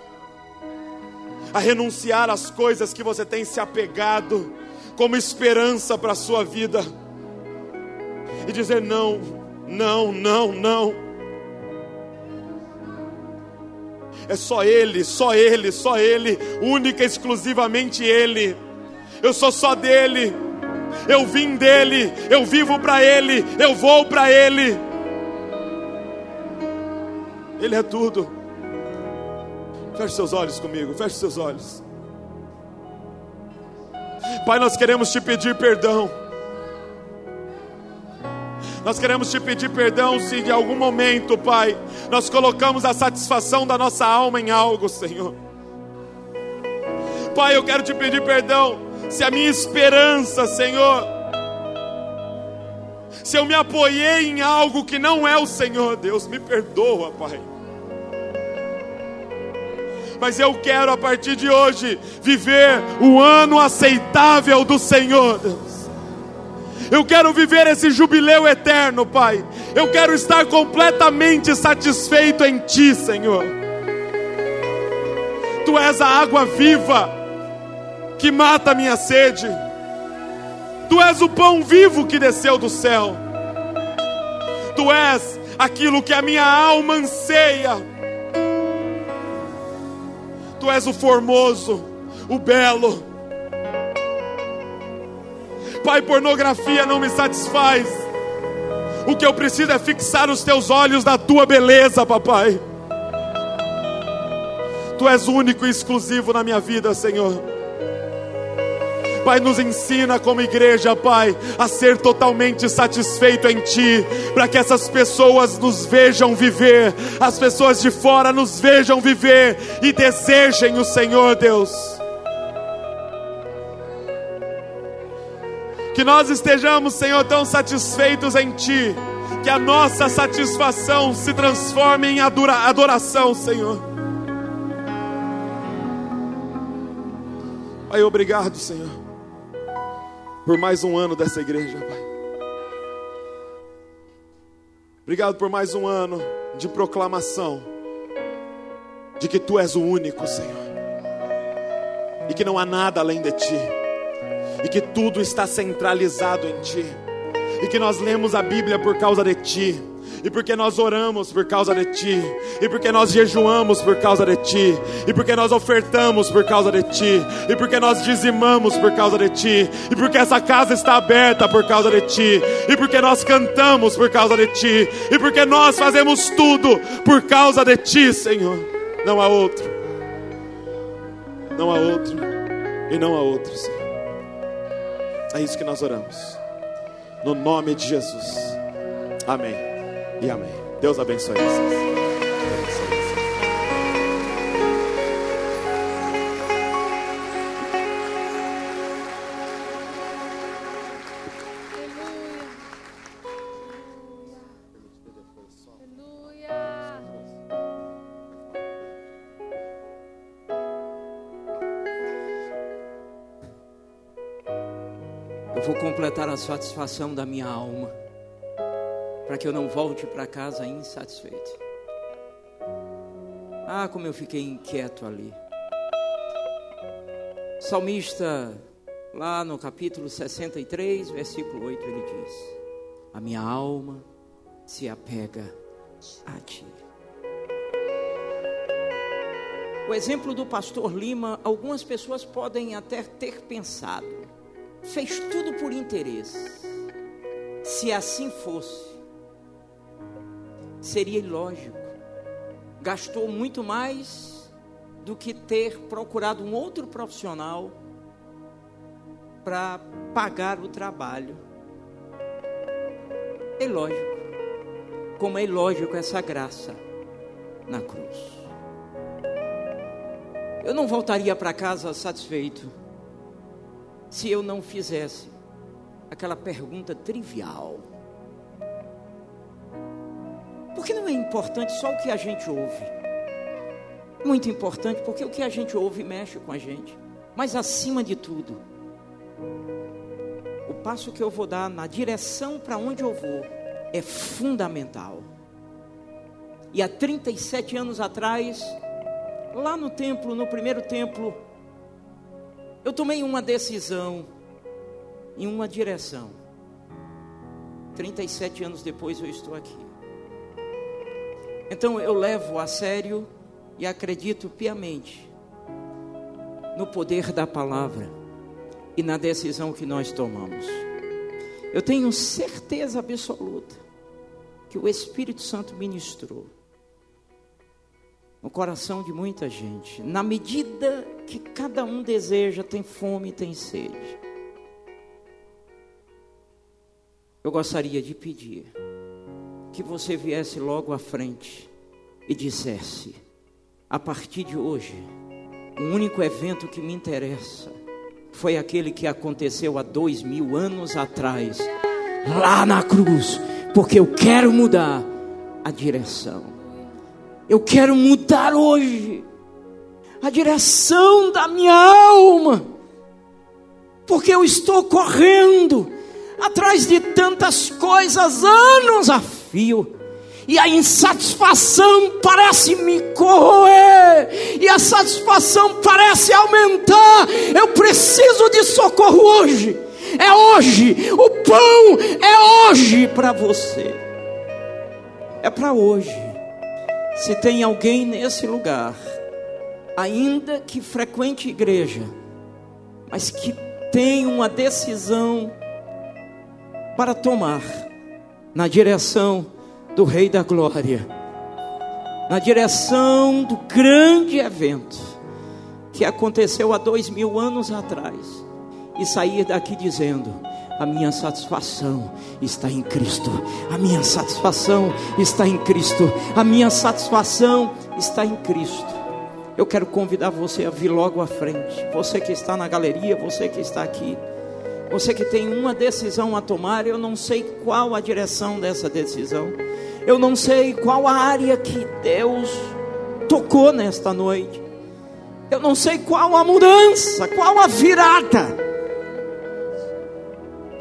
A renunciar às coisas que você tem se apegado como esperança para a sua vida e dizer: não, não, não, não. É só Ele, só Ele, só Ele, única, exclusivamente Ele. Eu sou só dele. Eu vim dele, eu vivo para Ele, eu vou para Ele. Ele é tudo. Feche seus olhos comigo, feche seus olhos. Pai, nós queremos te pedir perdão. Nós queremos te pedir perdão se de algum momento, Pai, nós colocamos a satisfação da nossa alma em algo, Senhor. Pai, eu quero te pedir perdão se a minha esperança, Senhor, se eu me apoiei em algo que não é o Senhor, Deus, me perdoa, Pai. Mas eu quero a partir de hoje viver o ano aceitável do Senhor, Deus. Eu quero viver esse jubileu eterno, Pai. Eu quero estar completamente satisfeito em Ti, Senhor. Tu és a água viva que mata a minha sede. Tu és o pão vivo que desceu do céu. Tu és aquilo que a minha alma anseia. Tu és o formoso, o belo Pai, pornografia não me satisfaz. O que eu preciso é fixar os teus olhos na tua beleza, papai. Tu és único e exclusivo na minha vida, Senhor. Pai, nos ensina como igreja, Pai, a ser totalmente satisfeito em Ti, para que essas pessoas nos vejam viver, as pessoas de fora nos vejam viver e desejem o Senhor, Deus. Que nós estejamos, Senhor, tão satisfeitos em Ti, que a nossa satisfação se transforme em adoração, Senhor. Pai, obrigado, Senhor, por mais um ano dessa igreja, Pai. Obrigado por mais um ano de proclamação de que Tu és o único, Senhor, e que não há nada além de Ti e que tudo está centralizado em Ti, e que nós lemos a Bíblia por causa de Ti, e porque nós oramos por causa de Ti, e porque nós jejuamos por causa de Ti, e porque nós ofertamos por causa de Ti, e porque nós dizimamos por causa de Ti, e porque essa casa está aberta por causa de Ti, e porque nós cantamos por causa de Ti, e porque nós fazemos tudo por causa de Ti, Senhor. Não há outro, não há outro, e não há outro, Senhor. É isso que nós oramos. No nome de Jesus. Amém. E amém. Deus abençoe vocês. completar a satisfação da minha alma, para que eu não volte para casa insatisfeito. Ah, como eu fiquei inquieto ali. Salmista, lá no capítulo 63, versículo 8, ele diz: A minha alma se apega a ti. O exemplo do pastor Lima, algumas pessoas podem até ter pensado, fez tudo por interesse. Se assim fosse, seria ilógico. Gastou muito mais do que ter procurado um outro profissional para pagar o trabalho. É lógico. Como é ilógico essa graça na cruz. Eu não voltaria para casa satisfeito se eu não fizesse aquela pergunta trivial. Importante só o que a gente ouve. Muito importante, porque o que a gente ouve mexe com a gente. Mas acima de tudo, o passo que eu vou dar na direção para onde eu vou é fundamental. E há 37 anos atrás, lá no templo, no primeiro templo, Eu tomei uma decisão em uma direção. 37 anos depois eu estou aqui. Então eu levo a sério e acredito piamente no poder da palavra e na decisão que nós tomamos. Eu tenho certeza absoluta que o Espírito Santo ministrou no coração de muita gente, na medida que cada um deseja, tem fome, tem sede. Eu gostaria de pedir que você viesse logo à frente e dissesse: a partir de hoje, o único evento que me interessa foi aquele que aconteceu há dois mil anos atrás, lá na cruz, porque eu quero mudar a direção. Eu quero mudar hoje a direção da minha alma, porque eu estou correndo atrás de tantas coisas, anos a fio, e a insatisfação parece me corroer, e a satisfação parece aumentar. Eu preciso de socorro hoje, é hoje, o pão é hoje para você, é para hoje. Se tem alguém nesse lugar, ainda que frequente igreja, mas que tem uma decisão para tomar na direção do Rei da Glória, na direção do grande evento que aconteceu há dois mil anos atrás, e sair daqui dizendo: a minha satisfação está em Cristo. A minha satisfação está em Cristo. A minha satisfação está em Cristo. Eu quero convidar você a vir logo à frente. Você que está na galeria, você que está aqui. Você que tem uma decisão a tomar, eu não sei qual a direção dessa decisão. Eu não sei qual a área que Deus tocou nesta noite. Eu não sei qual a mudança, qual a virada.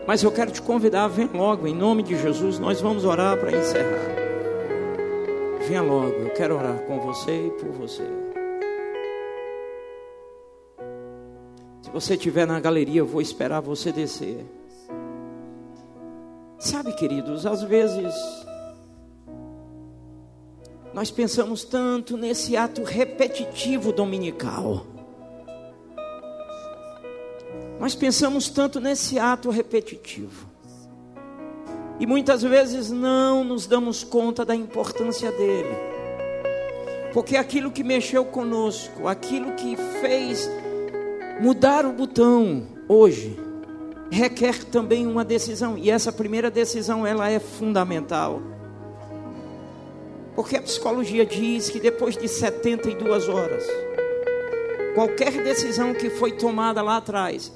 Mas eu quero te convidar, vem logo, em nome de Jesus, nós vamos orar para encerrar. Venha logo, eu quero orar com você e por você. Você estiver na galeria, eu vou esperar você descer. Sabe, queridos, às vezes nós pensamos tanto nesse ato repetitivo dominical. Nós pensamos tanto nesse ato repetitivo. E muitas vezes não nos damos conta da importância dele. Porque aquilo que mexeu conosco, aquilo que fez mudar o botão hoje, requer também uma decisão. E essa primeira decisão, ela é fundamental. Porque a psicologia diz que depois de 72 horas, qualquer decisão que foi tomada lá atrás,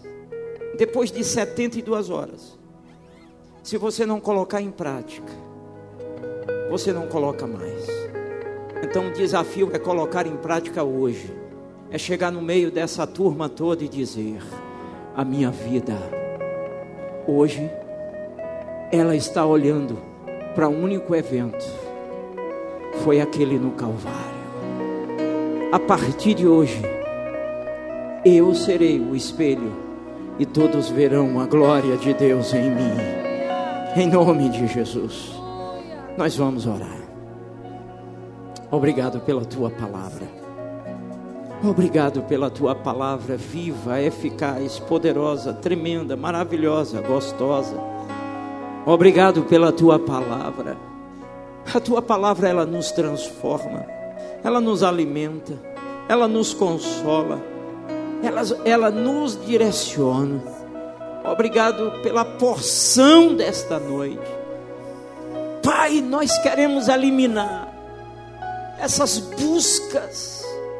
depois de 72 horas, se você não colocar em prática, você não coloca mais. Então o desafio é colocar em prática hoje, é chegar no meio dessa turma toda e dizer: a minha vida, hoje, ela está olhando para um único evento, foi aquele no Calvário. A partir de hoje, eu serei o espelho e todos verão a glória de Deus em mim. Em nome de Jesus, nós vamos orar. Obrigado pela tua palavra. Obrigado pela tua palavra viva, eficaz, poderosa, tremenda, maravilhosa, gostosa. Obrigado pela tua palavra. A tua palavra ela nos transforma, ela nos alimenta, ela nos consola ela, ela nos direciona. Obrigado pela porção desta noite. Pai, nós queremos eliminar essas buscas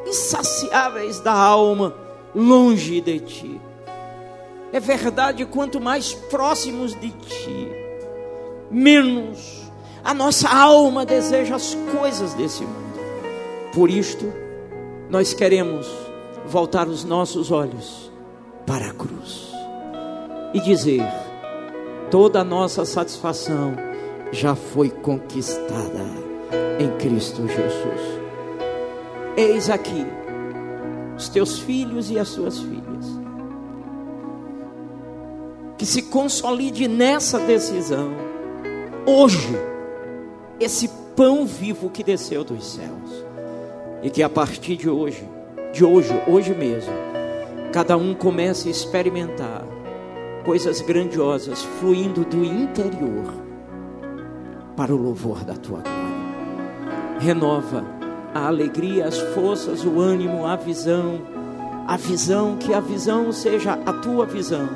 insaciáveis da alma longe de Ti. É verdade, quanto mais próximos de Ti, menos a nossa alma deseja as coisas desse mundo. Por isto, nós queremos voltar os nossos olhos para a cruz e dizer: toda a nossa satisfação já foi conquistada em Cristo Jesus. Eis aqui os teus filhos e as suas filhas. que se consolide nessa decisão. Hoje, esse pão vivo que desceu dos céus. E que a partir de hoje, de hoje, hoje mesmo, cada um comece a experimentar coisas grandiosas fluindo do interior para o louvor da tua glória. Renova a alegria, as forças, o ânimo, a visão, a visão, que a visão seja a tua visão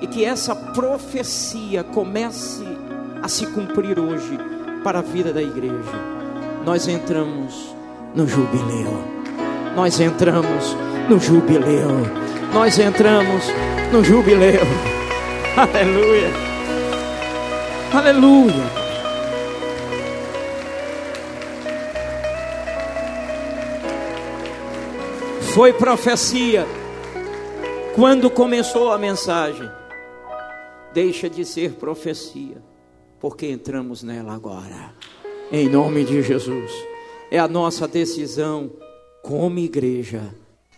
e que essa profecia comece a se cumprir hoje para a vida da igreja. Nós entramos no jubileu. Nós entramos no jubileu. Nós entramos no jubileu. [laughs] Aleluia. Aleluia. Foi profecia quando começou a mensagem. Deixa de ser profecia, porque entramos nela agora. Em nome de Jesus. É a nossa decisão como igreja.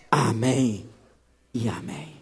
Amém e amém.